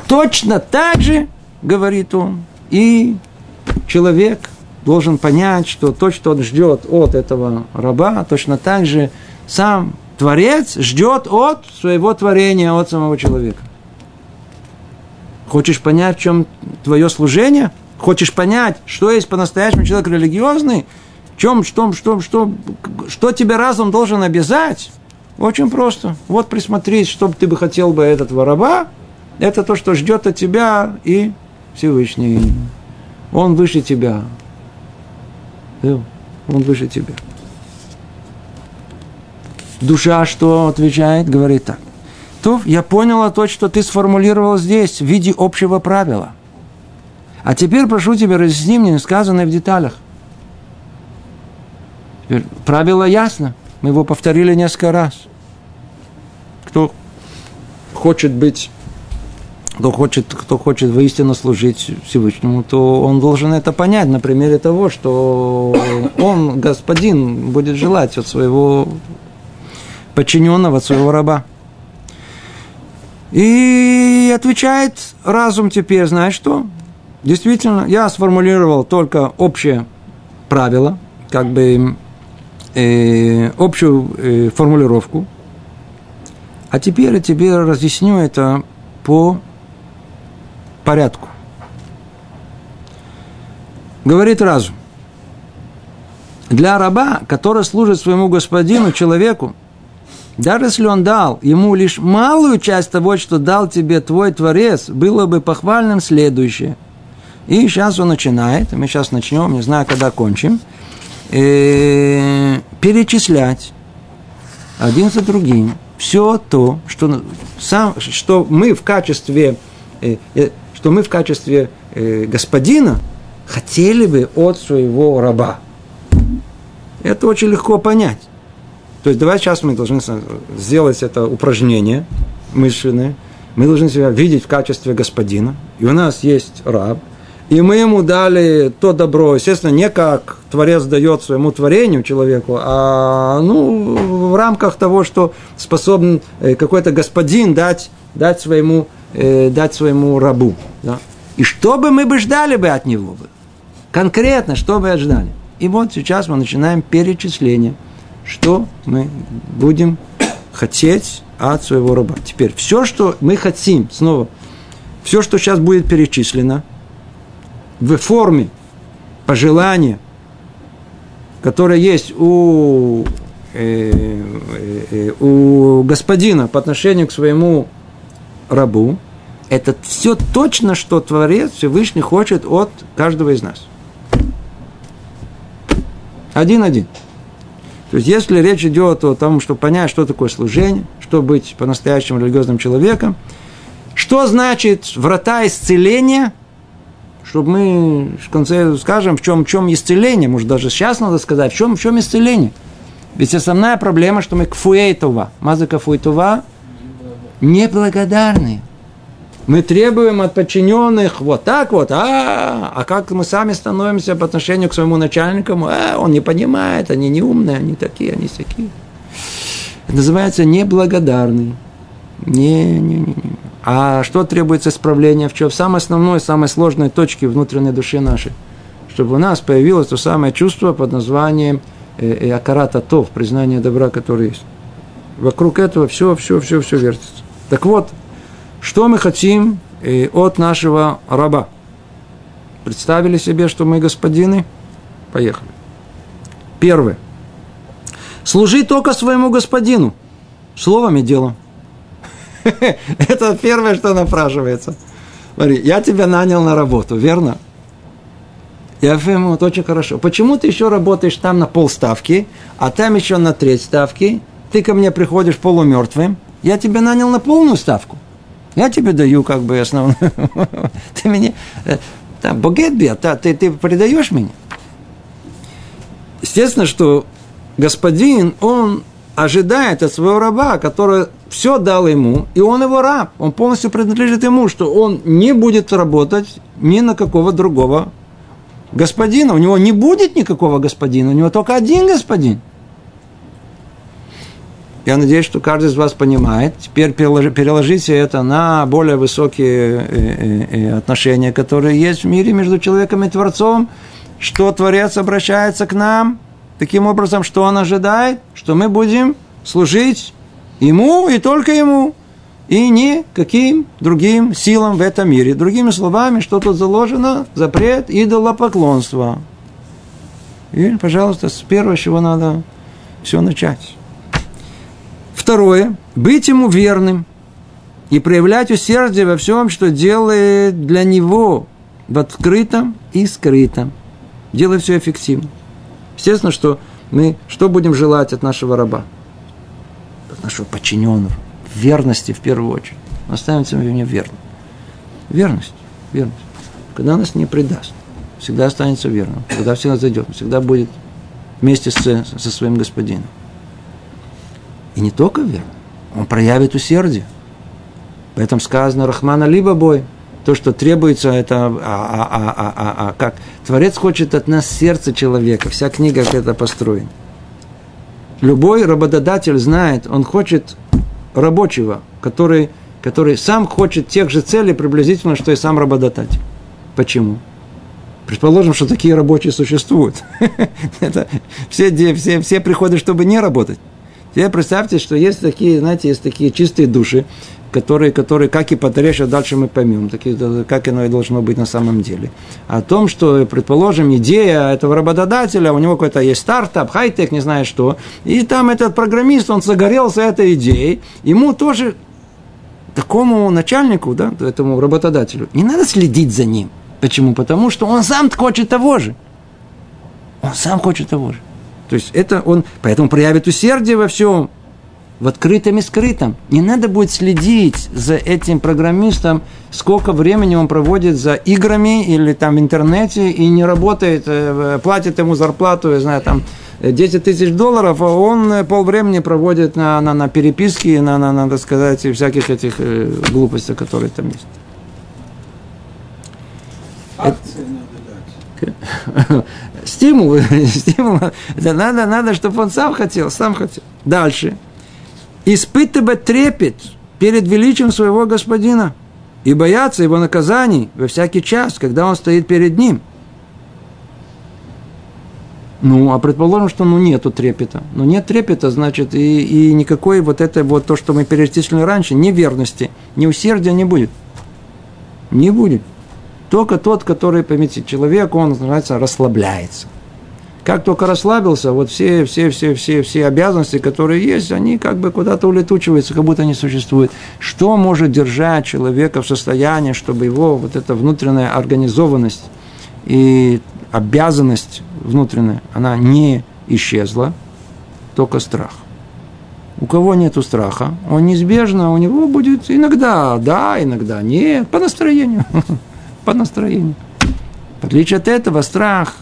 Точно так же, говорит он, и человек должен понять, что то, что он ждет от этого раба, точно так же сам Творец ждет от своего творения, от самого человека. Хочешь понять, в чем твое служение? Хочешь понять, что есть по-настоящему человек религиозный? В чем, что, что, что, что тебе разум должен обязать? Очень просто. Вот присмотреть, что ты бы хотел бы этого раба, это то, что ждет от тебя и Всевышний. Он выше тебя. Он выше тебя. Душа что отвечает? Говорит так. То я поняла то, что ты сформулировал здесь в виде общего правила. А теперь прошу тебя, разъясни мне сказанное в деталях. Теперь правило ясно. Мы его повторили несколько раз. Кто хочет быть кто хочет, кто хочет воистину служить Всевышнему, то он должен это понять на примере того, что он, господин, будет желать от своего подчиненного, от своего раба. И отвечает разум теперь, знаешь что? Действительно, я сформулировал только общее правило, как бы э, общую э, формулировку, а теперь я тебе разъясню это по порядку. Говорит разум. Для раба, который служит своему господину, человеку, даже если он дал ему лишь малую часть того, что дал тебе твой Творец, было бы похвальным следующее. И сейчас он начинает, мы сейчас начнем, не знаю, когда кончим, э, перечислять один за другим все то, что, сам, что мы в качестве э, э, что мы в качестве э, господина хотели бы от своего раба. Это очень легко понять. То есть давай сейчас мы должны сделать это упражнение мысленное. Мы должны себя видеть в качестве господина. И у нас есть раб. И мы ему дали то добро, естественно, не как Творец дает своему творению человеку, а ну, в рамках того, что способен э, какой-то господин дать, дать своему э, дать своему рабу. Да? И что бы мы бы ждали бы от него? Бы? Конкретно, что бы ждали? И вот сейчас мы начинаем перечисление, что мы будем хотеть от своего раба. Теперь, все, что мы хотим, снова, все, что сейчас будет перечислено, в форме пожелания, которое есть у, э, э, э у господина по отношению к своему рабу, это все точно, что Творец Всевышний хочет от каждого из нас. Один-один. То есть, если речь идет о том, чтобы понять, что такое служение, что быть по-настоящему религиозным человеком, что значит врата исцеления, чтобы мы в конце скажем, в чем, в чем исцеление, может даже сейчас надо сказать, в чем, в чем исцеление. Ведь основная проблема, что мы кфуэйтова, маза кфуэйтова, неблагодарные. Мы требуем от подчиненных вот так вот, а, а как мы сами становимся по отношению к своему начальнику, а, он не понимает, они не умные, они такие, они такие. Это называется неблагодарный. Не, не, не, не. А что требуется исправления в чем? В самой основной, самой сложной точке внутренней души нашей. Чтобы у нас появилось то самое чувство под названием э, э, акарата тов, признание добра, которое есть. Вокруг этого все, все, все, все вертится. Так вот, что мы хотим э, от нашего раба? Представили себе, что мы господины? Поехали. Первое. Служи только своему господину. Словом и делом. Это первое, что напрашивается. Смотри, я тебя нанял на работу, верно? Я говорю, вот очень хорошо. Почему ты еще работаешь там на полставки, а там еще на треть ставки? Ты ко мне приходишь полумертвым, я тебя нанял на полную ставку. Я тебе даю как бы основную. Ты меня... Э, там, богет ты, ты предаешь меня. Естественно, что господин, он ожидает от своего раба, который все дал ему, и он его раб, он полностью принадлежит ему, что он не будет работать ни на какого другого господина. У него не будет никакого господина, у него только один господин – я надеюсь, что каждый из вас понимает. Теперь переложите это на более высокие э, э, э, отношения, которые есть в мире между человеком и Творцом. Что Творец обращается к нам? Таким образом, что он ожидает? Что мы будем служить ему и только ему. И ни каким другим силам в этом мире. Другими словами, что тут заложено? Запрет идолопоклонства. И, пожалуйста, с первого, с чего надо все начать. Второе. Быть ему верным и проявлять усердие во всем, что делает для него в открытом и скрытом. Делай все эффективно. Естественно, что мы что будем желать от нашего раба? Нашего подчиненного. Верности в первую очередь. Оставимся в ней верным. Верность. Верность. Когда нас не предаст. Всегда останется верным. Когда всегда зайдет. Всегда будет вместе с, со своим господином. И не только верным. Он проявит усердие. Поэтому сказано Рахмана либо бой. То, что требуется, это а, а, а, а, а, а, как? Творец хочет от нас сердце человека. Вся книга это построена. Любой работодатель знает, он хочет рабочего, который, который сам хочет тех же целей приблизительно, что и сам работодатель. Почему? Предположим, что такие рабочие существуют. Это все, все, все приходят, чтобы не работать. Теперь представьте, что есть такие, знаете, есть такие чистые души, которые, которые как и потрещат, дальше мы поймем, такие, как оно и должно быть на самом деле. О том, что, предположим, идея этого работодателя, у него какой-то есть стартап, хай-тек, не знаю что, и там этот программист, он загорелся этой идеей, ему тоже такому начальнику, да, этому работодателю, не надо следить за ним. Почему? Потому что он сам хочет того же. Он сам хочет того же. То есть это он, поэтому проявит усердие во всем, в открытом и скрытом. Не надо будет следить за этим программистом, сколько времени он проводит за играми или там в интернете и не работает, э, платит ему зарплату, я знаю, там 10 тысяч долларов, а он э, полвремени проводит на, на, на переписки, на, на, надо сказать, всяких этих э, глупостей, которые там есть. Стимул, стимул. Это надо, надо, чтобы он сам хотел, сам хотел. Дальше испытывать трепет перед величием своего господина и бояться его наказаний во всякий час, когда он стоит перед ним. Ну, а предположим, что ну нету трепета. Ну, нет трепета, значит, и, и никакой вот это вот то, что мы перечислили раньше, ни верности, ни усердия не будет. Не будет. Только тот, который, поймите, человек, он, называется, расслабляется. Как только расслабился, вот все, все, все, все, все обязанности, которые есть, они как бы куда-то улетучиваются, как будто не существуют. Что может держать человека в состоянии, чтобы его вот эта внутренняя организованность и обязанность внутренняя, она не исчезла, только страх. У кого нет страха, он неизбежно, у него будет иногда да, иногда нет, по настроению. По настроению. В отличие от этого, страх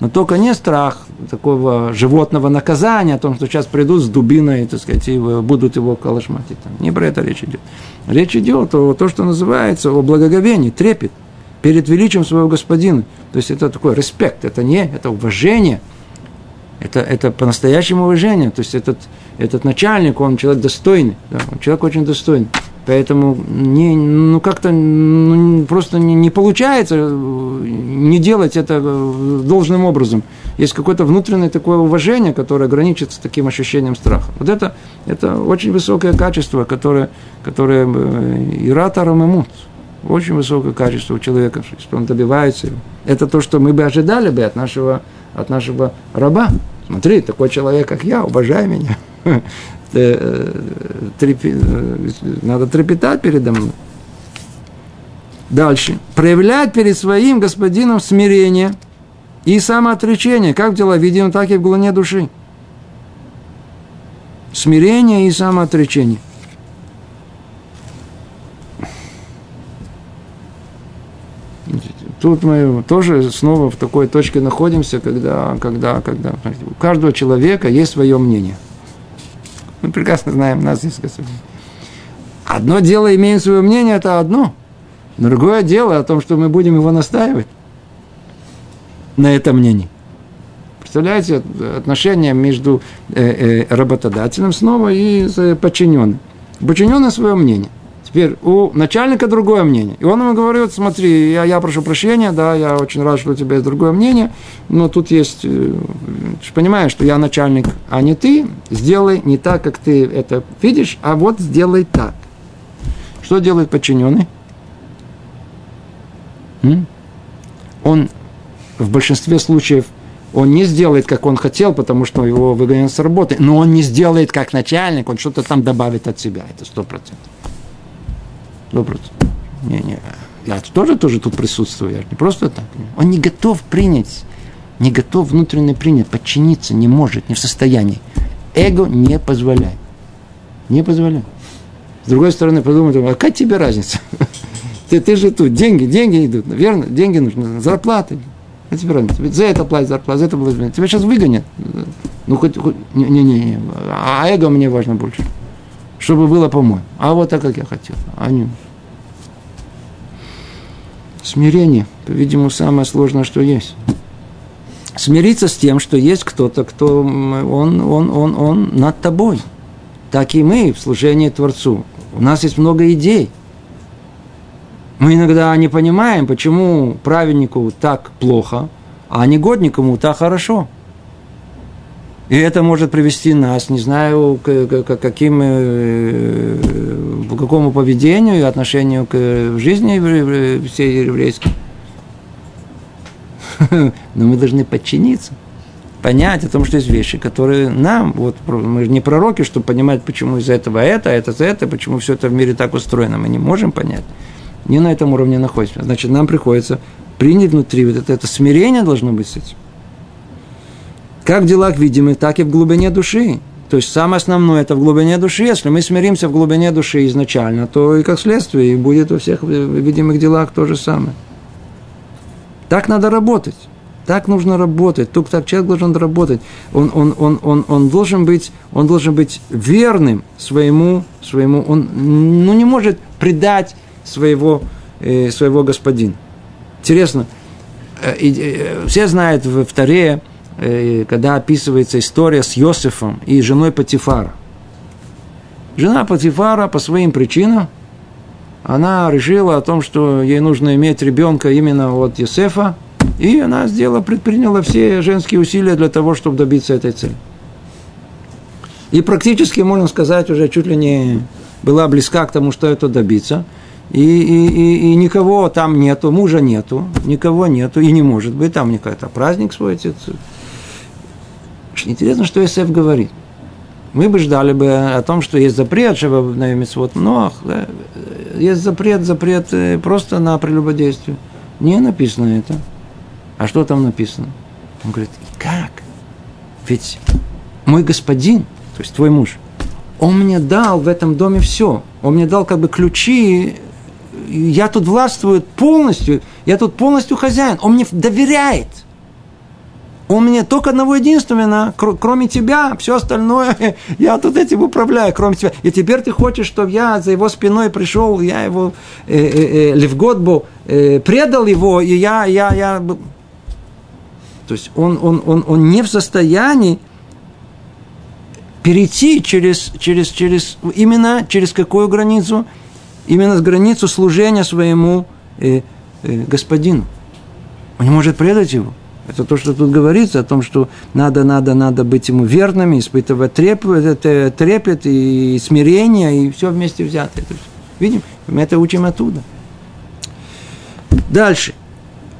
но только не страх такого животного наказания, о том, что сейчас придут с дубиной, так сказать, и будут его колошматить. Не про это речь идет. Речь идет о том, что называется о благоговении, трепет перед величием своего господина. То есть это такой респект, это не, это уважение. Это, это по-настоящему уважение. То есть этот, этот начальник, он человек достойный, да, он человек очень достойный. Поэтому не, ну как-то ну, просто не, не получается э, не делать это э, должным образом. Есть какое-то внутреннее такое уважение, которое граничит с таким ощущением страха. Вот это, это очень высокое качество, которое, которое э, иратаром имут. Очень высокое качество у человека, что он добивается его. Это то, что мы бы ожидали бы от нашего, от нашего раба. Смотри, такой человек, как я, уважай меня. Э, трепи, э, надо трепетать передо мной. Дальше. Проявлять перед своим господином смирение и самоотречение, как в деловидении, так и в глубине души. Смирение и самоотречение. Тут мы тоже снова в такой точке находимся, когда, когда, когда у каждого человека есть свое мнение – мы прекрасно знаем, нас есть Господь. Одно дело, имеем свое мнение, это одно. Другое дело о том, что мы будем его настаивать на это мнение. Представляете, отношения между э, э, работодателем снова и подчиненным. Подчиненный свое мнение – Теперь у начальника другое мнение. И он ему говорит, смотри, я, я прошу прощения, да, я очень рад, что у тебя есть другое мнение, но тут есть, э, ты понимаешь, что я начальник, а не ты, сделай не так, как ты это видишь, а вот сделай так. Что делает подчиненный? Он в большинстве случаев он не сделает, как он хотел, потому что его выгонят с работы, но он не сделает как начальник, он что-то там добавит от себя, это сто процентов. Добрый. Не, не. я тоже, тоже тут присутствую, я не просто так. Он не готов принять, не готов внутренне принять, подчиниться не может, не в состоянии. Эго не позволяет. Не позволяет. С другой стороны, подумать, а какая тебе разница? Ты, ты же тут, деньги, деньги идут, верно? Деньги нужны, зарплаты. А тебе разница? За это платить зарплату, за это было Тебя сейчас выгонят. Ну, хоть, хоть не-не-не, а эго мне важно больше. Чтобы было по-моему. А вот так, как я хотел. А не... Смирение, по-видимому, самое сложное, что есть. Смириться с тем, что есть кто-то, кто он, он, он, он над тобой. Так и мы в служении Творцу. У нас есть много идей. Мы иногда не понимаем, почему праведнику так плохо, а негоднику так хорошо. И это может привести нас, не знаю, к, к, каким, э, к какому поведению и отношению к жизни всей еврейской. Но мы должны подчиниться, понять о том, что есть вещи, которые нам, вот мы же не пророки, чтобы понимать, почему из этого это, это это, почему все это в мире так устроено, мы не можем понять. Не на этом уровне находимся. Значит, нам приходится принять внутри вот это, это смирение должно быть с этим. Как в делах видимых, так и в глубине души. То есть самое основное это в глубине души. Если мы смиримся в глубине души изначально, то и как следствие и будет во всех видимых делах то же самое. Так надо работать. Так нужно работать. Только так человек должен работать. Он, он, он, он, он, должен, быть, он должен быть верным своему, своему. Он ну, не может предать своего, э, своего господина. Интересно, э, э, все знают в Таре, Э, когда описывается история с Йосифом и женой Патифара. Жена Патифара по своим причинам, она решила о том, что ей нужно иметь ребенка именно от Йосефа, и она сделала, предприняла все женские усилия для того, чтобы добиться этой цели. И практически, можно сказать, уже чуть ли не была близка к тому, что это добиться. И, и, и, и никого там нету, мужа нету, никого нету, и не может быть, там никакой-то праздник свой, Интересно, что Исеф говорит. Мы бы ждали бы о том, что есть запрет, чтобы на вот но да, есть запрет, запрет э, просто на прелюбодействие. Не написано это. А что там написано? Он говорит, как? Ведь мой господин, то есть твой муж, он мне дал в этом доме все. Он мне дал как бы ключи, я тут властвую полностью, я тут полностью хозяин. Он мне доверяет – он мне только одного единственного, кроме тебя, все остальное, я тут этим управляю, кроме тебя. И теперь ты хочешь, чтобы я за его спиной пришел, я его, э, э, э, Левготбу, э, предал его, и я, я, я... То есть он, он, он, он не в состоянии перейти через, через, через, именно через какую границу? Именно границу служения своему э, э, господину. Он не может предать его. Это то, что тут говорится, о том, что надо, надо, надо быть ему верными, испытывать трепет, трепет и смирение, и все вместе взятое. Видим, мы это учим оттуда. Дальше.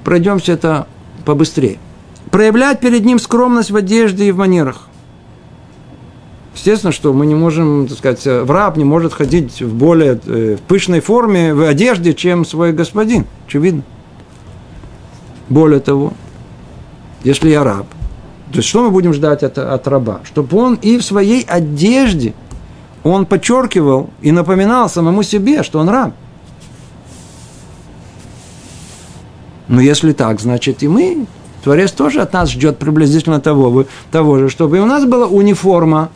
Пройдемся это побыстрее. Проявлять перед ним скромность в одежде и в манерах. Естественно, что мы не можем, так сказать, в раб не может ходить в более э, пышной форме, в одежде, чем свой господин. Очевидно. Более того, если я раб, то есть что мы будем ждать от, от раба? Чтобы он и в своей одежде он подчеркивал и напоминал самому себе, что он раб. Но если так, значит и мы, Творец тоже от нас ждет приблизительно того, того же, чтобы и у нас была униформа,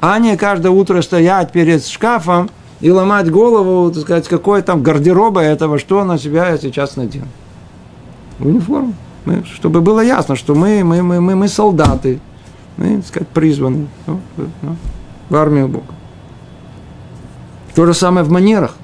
а не каждое утро стоять перед шкафом и ломать голову, так сказать, какой там гардероба этого, что на себя я сейчас надену. Униформа. Мы, чтобы было ясно, что мы, мы, мы, мы, мы солдаты, мы, так сказать, призваны ну, ну, в армию Бога. То же самое в манерах.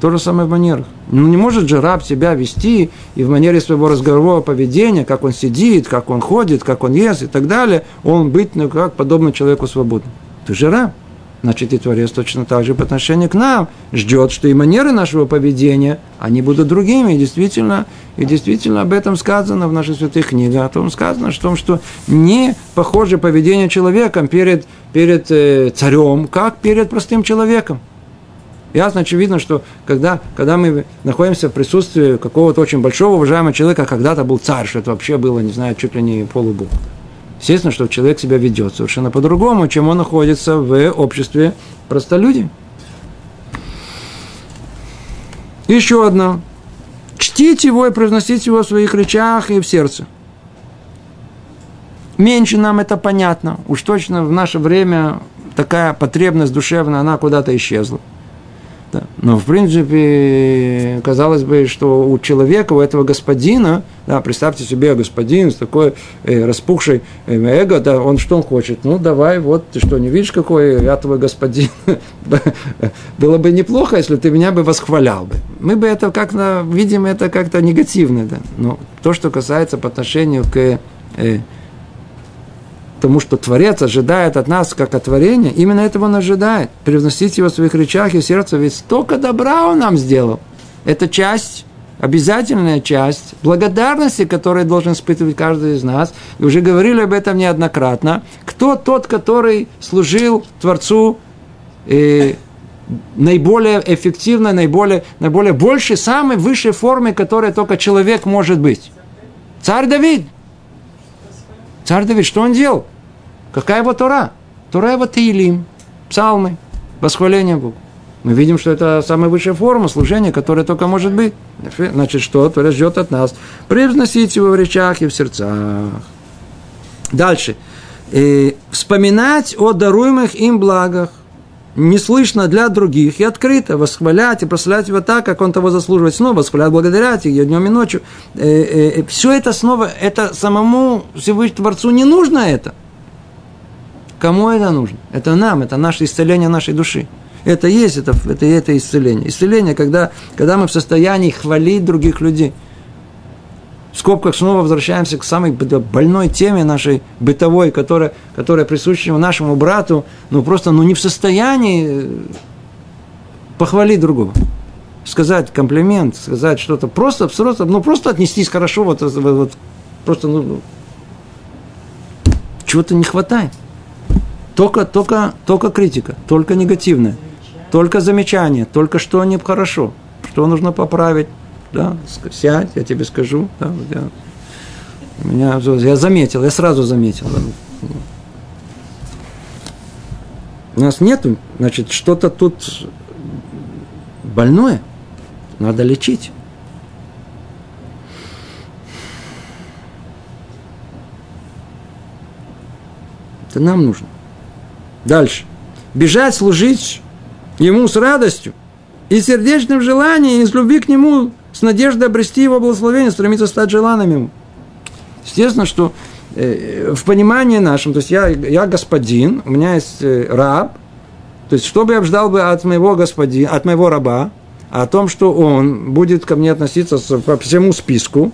То же самое в манерах. Ну, не может же раб себя вести и в манере своего разговорного поведения, как он сидит, как он ходит, как он ест и так далее, он быть, ну, как подобно человеку свободным. Ты же раб. Значит, и Творец точно так же по отношению к нам ждет, что и манеры нашего поведения, они будут другими. И действительно, и действительно об этом сказано в нашей святых книгах. О том сказано, о том, что не похоже поведение человека перед, перед э, царем, как перед простым человеком. Ясно, очевидно, что когда, когда мы находимся в присутствии какого-то очень большого уважаемого человека, когда-то был царь, что это вообще было, не знаю, чуть ли не полубог. Естественно, что человек себя ведет совершенно по-другому, чем он находится в обществе простолюдей. Еще одно. Чтить его и произносить его в своих речах и в сердце. Меньше нам это понятно. Уж точно в наше время такая потребность душевная, она куда-то исчезла. Да. Но, в принципе, казалось бы, что у человека, у этого господина, да, представьте себе господин с такой э, распухшей э, эго, да, он что он хочет? Ну, давай, вот, ты что, не видишь, какой я твой господин? Было бы неплохо, если ты меня бы восхвалял бы. Мы бы это как-то, видим это как-то негативно, да. Но то, что касается по отношению к э, тому, что Творец ожидает от нас как от творения, именно этого он ожидает. Превзносить его в своих речах и сердце, ведь столько добра он нам сделал. Это часть, обязательная часть благодарности, которую должен испытывать каждый из нас. И уже говорили об этом неоднократно. Кто тот, который служил Творцу э, наиболее эффективно, наиболее, наиболее больше, самой высшей форме, которая только человек может быть? Царь Давид. Царь Давид, что он делал? Какая его Тора? Тора его Таилим, псалмы, восхваление Богу. Мы видим, что это самая высшая форма служения, которая только может быть. Значит, что Творец ждет от нас? Превзносить его в речах и в сердцах. Дальше. И вспоминать о даруемых им благах. Не слышно для других и открыто восхвалять и прославлять его так, как он того заслуживает. Снова восхвалять, благодарять ее днем и ночью. Все это снова, это самому Всевышнему Творцу не нужно это. Кому это нужно? Это нам, это наше исцеление нашей души. Это есть, это, это, это исцеление. Исцеление, когда, когда мы в состоянии хвалить других людей. В скобках снова возвращаемся к самой больной теме нашей бытовой, которая, которая присуща нашему брату, ну просто ну, не в состоянии э, похвалить другого. Сказать комплимент, сказать что-то, просто, просто, ну просто отнестись хорошо, вот, вот, вот просто, ну, чего-то не хватает. Только, только, только критика, только негативная, только замечание, только что не хорошо, что нужно поправить. Да, сядь, я тебе скажу. Да, я, меня, я заметил, я сразу заметил. У нас нету, значит, что-то тут больное, надо лечить. Это нам нужно. Дальше. Бежать, служить ему с радостью и сердечным желанием, и с любви к нему, с надеждой обрести его благословение, стремиться стать желанным ему. Естественно, что э, в понимании нашем, то есть я, я господин, у меня есть э, раб, то есть что бы я ждал бы от моего господина, от моего раба, о том, что он будет ко мне относиться по всему списку,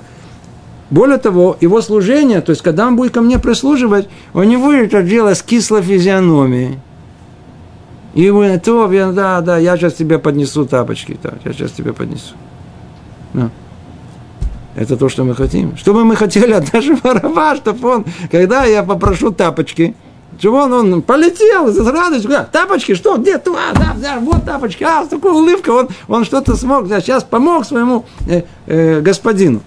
более того, его служение, то есть, когда он будет ко мне прислуживать, у него это дело с кислой физиономией. И вы, то, да, да, я сейчас тебе поднесу тапочки, да, я сейчас тебе поднесу. Да. Это то, что мы хотим. Что бы мы хотели от нашего раба, чтобы он, когда я попрошу тапочки, чтобы он, он полетел с радостью, да, тапочки, что, где, а, да, да, вот тапочки, а, такой улыбкой, он, он что-то смог, да, сейчас помог своему э, э, господину.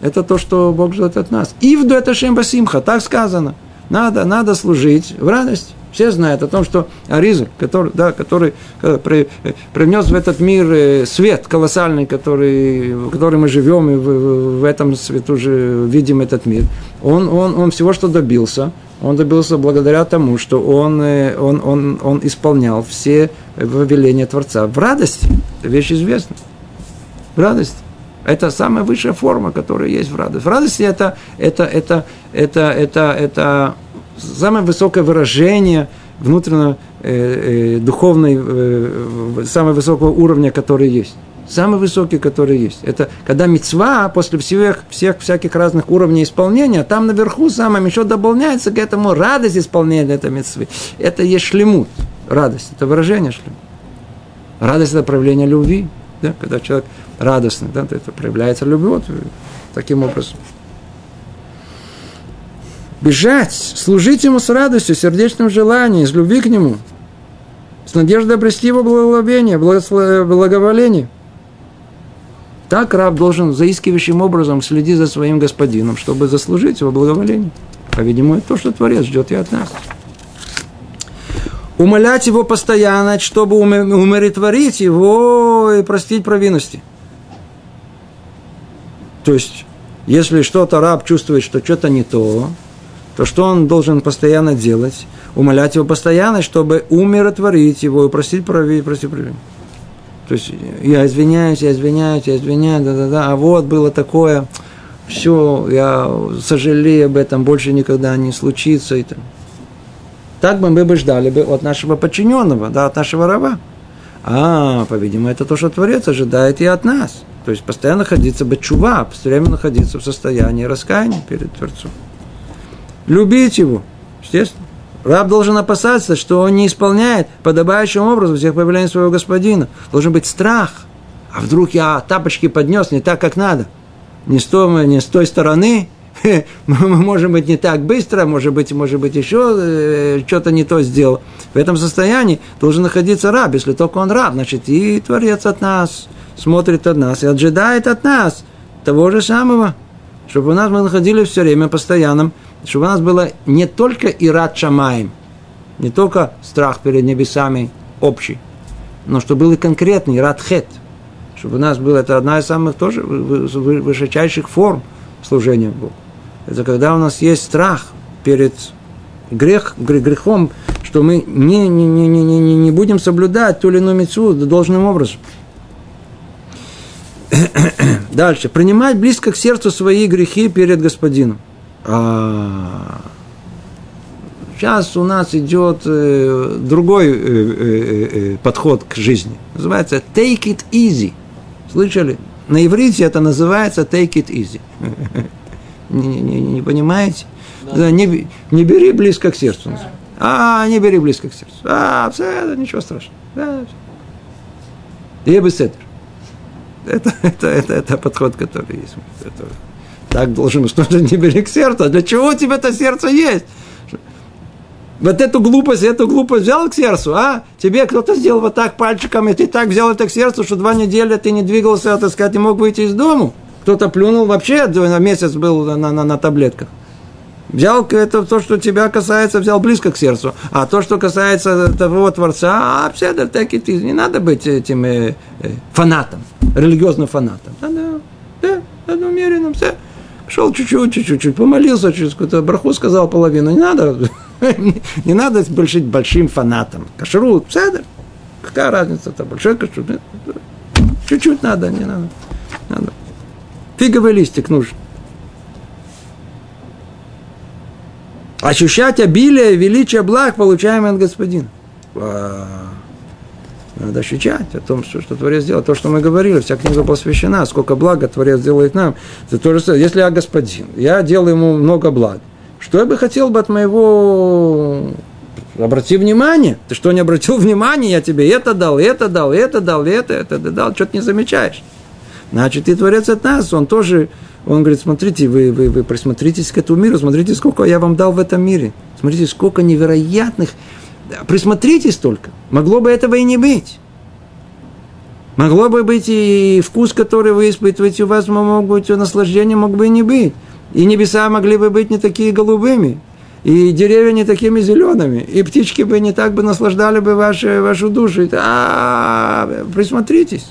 Это то, что Бог ждет от нас. Ивду это Шембасимха, так сказано. Надо, надо служить в радости. Все знают о том, что Ариза, который, да, который э, при, э, принес в этот мир э, свет колоссальный, который, в котором мы живем, и в, в этом свету же видим этот мир, он, он, он всего, что добился, он добился благодаря тому, что он, он, он, он исполнял все повеления Творца в радости. Это вещь известна. В радости. Это самая высшая форма, которая есть в радости. В радости это, это, это, это, это, это самое высокое выражение внутреннего э, э, духовной, э, самого высокого уровня, который есть. Самый высокий, который есть. Это когда мецва после всех, всех всяких разных уровней исполнения, там наверху самым еще дополняется к этому радость исполнения этой мецвы. Это есть шлемут. Радость. Это выражение шлемут. Радость – это проявление любви. Да? Когда человек радостный, да, это проявляется любовь таким образом. Бежать, служить ему с радостью, сердечным желанием, из любви к нему. с надеждой обрести его благословение, благоволение. Так раб должен заискивающим образом следить за своим господином, чтобы заслужить его благоволение. По-видимому, это то, что Творец ждет и от нас. Умолять его постоянно, чтобы умиротворить его и простить провинности. То есть, если что-то раб чувствует, что что-то не то, то что он должен постоянно делать? Умолять его постоянно, чтобы умиротворить его и просить прови. То есть я извиняюсь, я извиняюсь, я извиняюсь, да-да-да, а вот было такое, все, я сожалею об этом, больше никогда не случится. И так. Так бы мы бы ждали бы от нашего подчиненного, да, от нашего раба. А, по-видимому, это то, что Творец ожидает и от нас. То есть постоянно находиться бы чува, постоянно находиться в состоянии раскаяния перед Творцом. Любить его, естественно. Раб должен опасаться, что он не исполняет подобающим образом всех повелений своего господина. Должен быть страх. А вдруг я тапочки поднес не так, как надо? Не с той, не с той стороны? Мы можем быть не так быстро, может быть, может быть, еще э, что-то не то сделал. В этом состоянии должен находиться раб. Если только он раб, значит, и Творец от нас смотрит от нас и ожидает от нас того же самого, чтобы у нас мы находились все время постоянном чтобы у нас было не только ират шамаем, не только страх перед небесами общий, но чтобы был и конкретный ират хет, чтобы у нас было, это одна из самых тоже высочайших форм служения Богу. Это когда у нас есть страх перед грех, грехом, что мы не, не, не, не, не, не будем соблюдать ту или иную мецу должным образом. Дальше. Принимать близко к сердцу свои грехи перед Господином. А, сейчас у нас идет э, другой э, э, подход к жизни. Называется take it easy. Слышали? На иврите это называется take it easy. не, не, не понимаете? Да. Не, не бери близко к сердцу. А, не бери близко к сердцу. А, все, это ничего страшного. Да, все. Это, это, это, это подход, который есть. Это, так должен, что не бери к сердцу. Для чего у тебя это сердце есть? Вот эту глупость, эту глупость взял к сердцу, а? Тебе кто-то сделал вот так пальчиком, и ты так взял это к сердцу, что два недели ты не двигался, так сказать, не мог выйти из дому. Кто-то плюнул вообще, на месяц был на, на, на таблетках. Взял это то, что тебя касается, взял близко к сердцу. А то, что касается того Творца, а все, да, так и ты. Не надо быть этим э, э, фанатом, религиозным фанатом. Надо, да, надо умеренным, все. Шел чуть-чуть, чуть-чуть, чуть помолился, чуть какую-то браху сказал половину. Не надо, не надо быть большим фанатом. Кашрут, седер. Какая разница, это большой кашрут? Чуть-чуть надо, не надо. Фиговый листик нужен. Ощущать обилие, величие благ, получаемое от Господина. Надо ощущать о том, что, что Творец сделал. То, что мы говорили, вся книга посвящена, сколько блага Творец делает нам. Это то же самое. Если я господин, я делаю ему много благ. Что я бы хотел бы от моего... Обрати внимание. Ты что, не обратил внимания? Я тебе это дал, это дал, это дал, это, это дал. Что ты не замечаешь? Значит, и Творец от нас, он тоже, он говорит, смотрите, вы, вы, вы присмотритесь к этому миру, смотрите, сколько я вам дал в этом мире. Смотрите, сколько невероятных присмотритесь только. Могло бы этого и не быть. Могло бы быть и вкус, который вы испытываете, у вас мог быть, наслаждение мог бы и не быть. И небеса могли бы быть не такие голубыми, и деревья не такими зелеными, и птички бы не так бы наслаждали бы ваши, вашу душу. А, присмотритесь.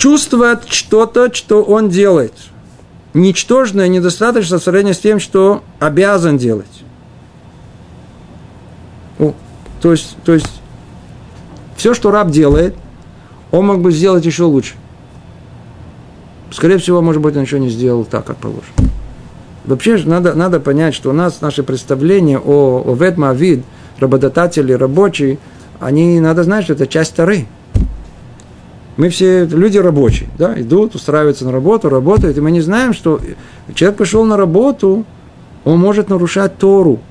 Чувствовать что-то, что он делает. Ничтожное, недостаточно в сравнении с тем, что обязан делать. То есть, то есть все, что раб делает, он мог бы сделать еще лучше. Скорее всего, может быть, он еще не сделал так, как положено. Вообще же надо, надо понять, что у нас наше представление о, о ведмавид, работодатели, рабочие, они, надо знать, что это часть Тары. Мы все люди рабочие, да, идут, устраиваются на работу, работают, и мы не знаем, что человек пришел на работу, он может нарушать Тору –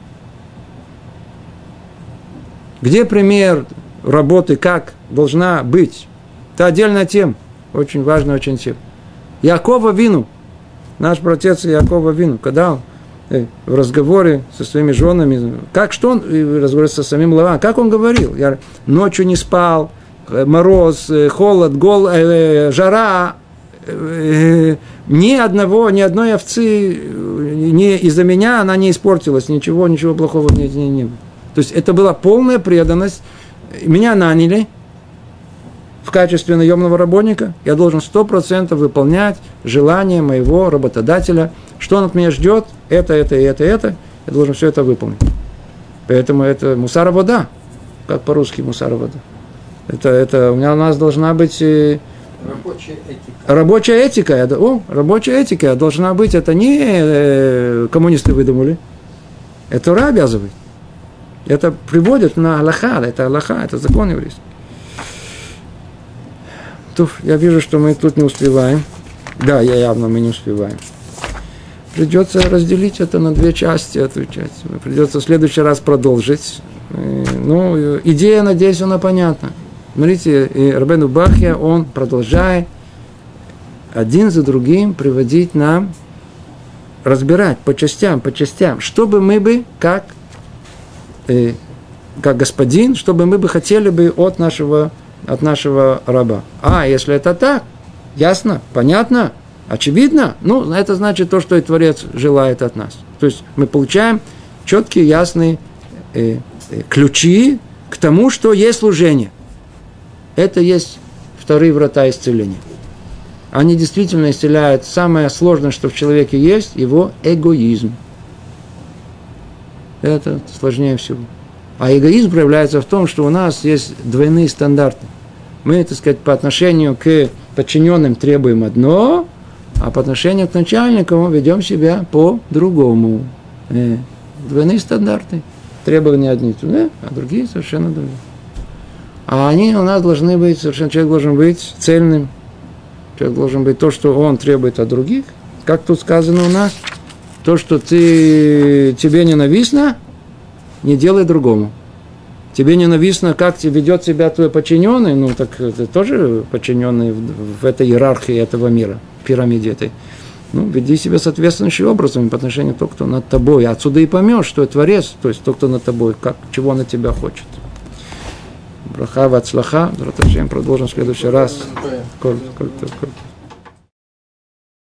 где пример работы, как должна быть? Это отдельная тема, очень важная очень тема. Якова Вину, наш протец Якова Вину, когда он э, в разговоре со своими женами, как что он э, в разговоре со самим Лаваном, как он говорил, я ночью не спал, мороз, холод, гол, э, жара, э, ни одного, ни одной овцы не, из-за меня она не испортилась, ничего, ничего плохого не, не, не было. То есть это была полная преданность. Меня наняли в качестве наемного работника. Я должен сто процентов выполнять желание моего работодателя. Что он от меня ждет? Это, это, это, это. Я должен все это выполнить. Поэтому это мусара вода. Как по-русски мусара вода. Это, это у, меня, у нас должна быть э, Рабочая этика. Рабочая этика, о, рабочая этика должна быть, это не э, коммунисты выдумали, это Ра обязывает. Это приводит на Аллаха, это Аллаха, это закон еврейский. Туф, я вижу, что мы тут не успеваем. Да, я явно мы не успеваем. Придется разделить это на две части, эту часть. Придется в следующий раз продолжить. Э, ну, идея, надеюсь, она понятна. Смотрите, и Рабену Бахья, он продолжает один за другим приводить нам, разбирать по частям, по частям, чтобы мы бы, как, э, как господин, чтобы мы бы хотели бы от нашего, от нашего раба. А, если это так, ясно, понятно, очевидно, ну, это значит то, что и Творец желает от нас. То есть мы получаем четкие, ясные э, э, ключи к тому, что есть служение. Это есть вторые врата исцеления. Они действительно исцеляют самое сложное, что в человеке есть, его эгоизм. Это сложнее всего. А эгоизм проявляется в том, что у нас есть двойные стандарты. Мы, так сказать, по отношению к подчиненным требуем одно, а по отношению к начальникам ведем себя по-другому. Э, двойные стандарты. Требования одни туда, а другие совершенно другие. А они у нас должны быть, совершенно человек должен быть цельным. Человек должен быть то, что он требует от других. Как тут сказано у нас, то, что ты, тебе ненавистно, не делай другому. Тебе ненавистно, как ведет себя твой подчиненный, ну так ты тоже подчиненный в, в этой иерархии этого мира, пирамиде этой. Ну, веди себя соответствующим образом по отношению к тому, кто над тобой. Отсюда и поймешь, что это Творец, то есть тот, кто над тобой, как, чего он тебя хочет. Браха, вацлаха. Продолжим в следующий раз. Коль, коль, коль.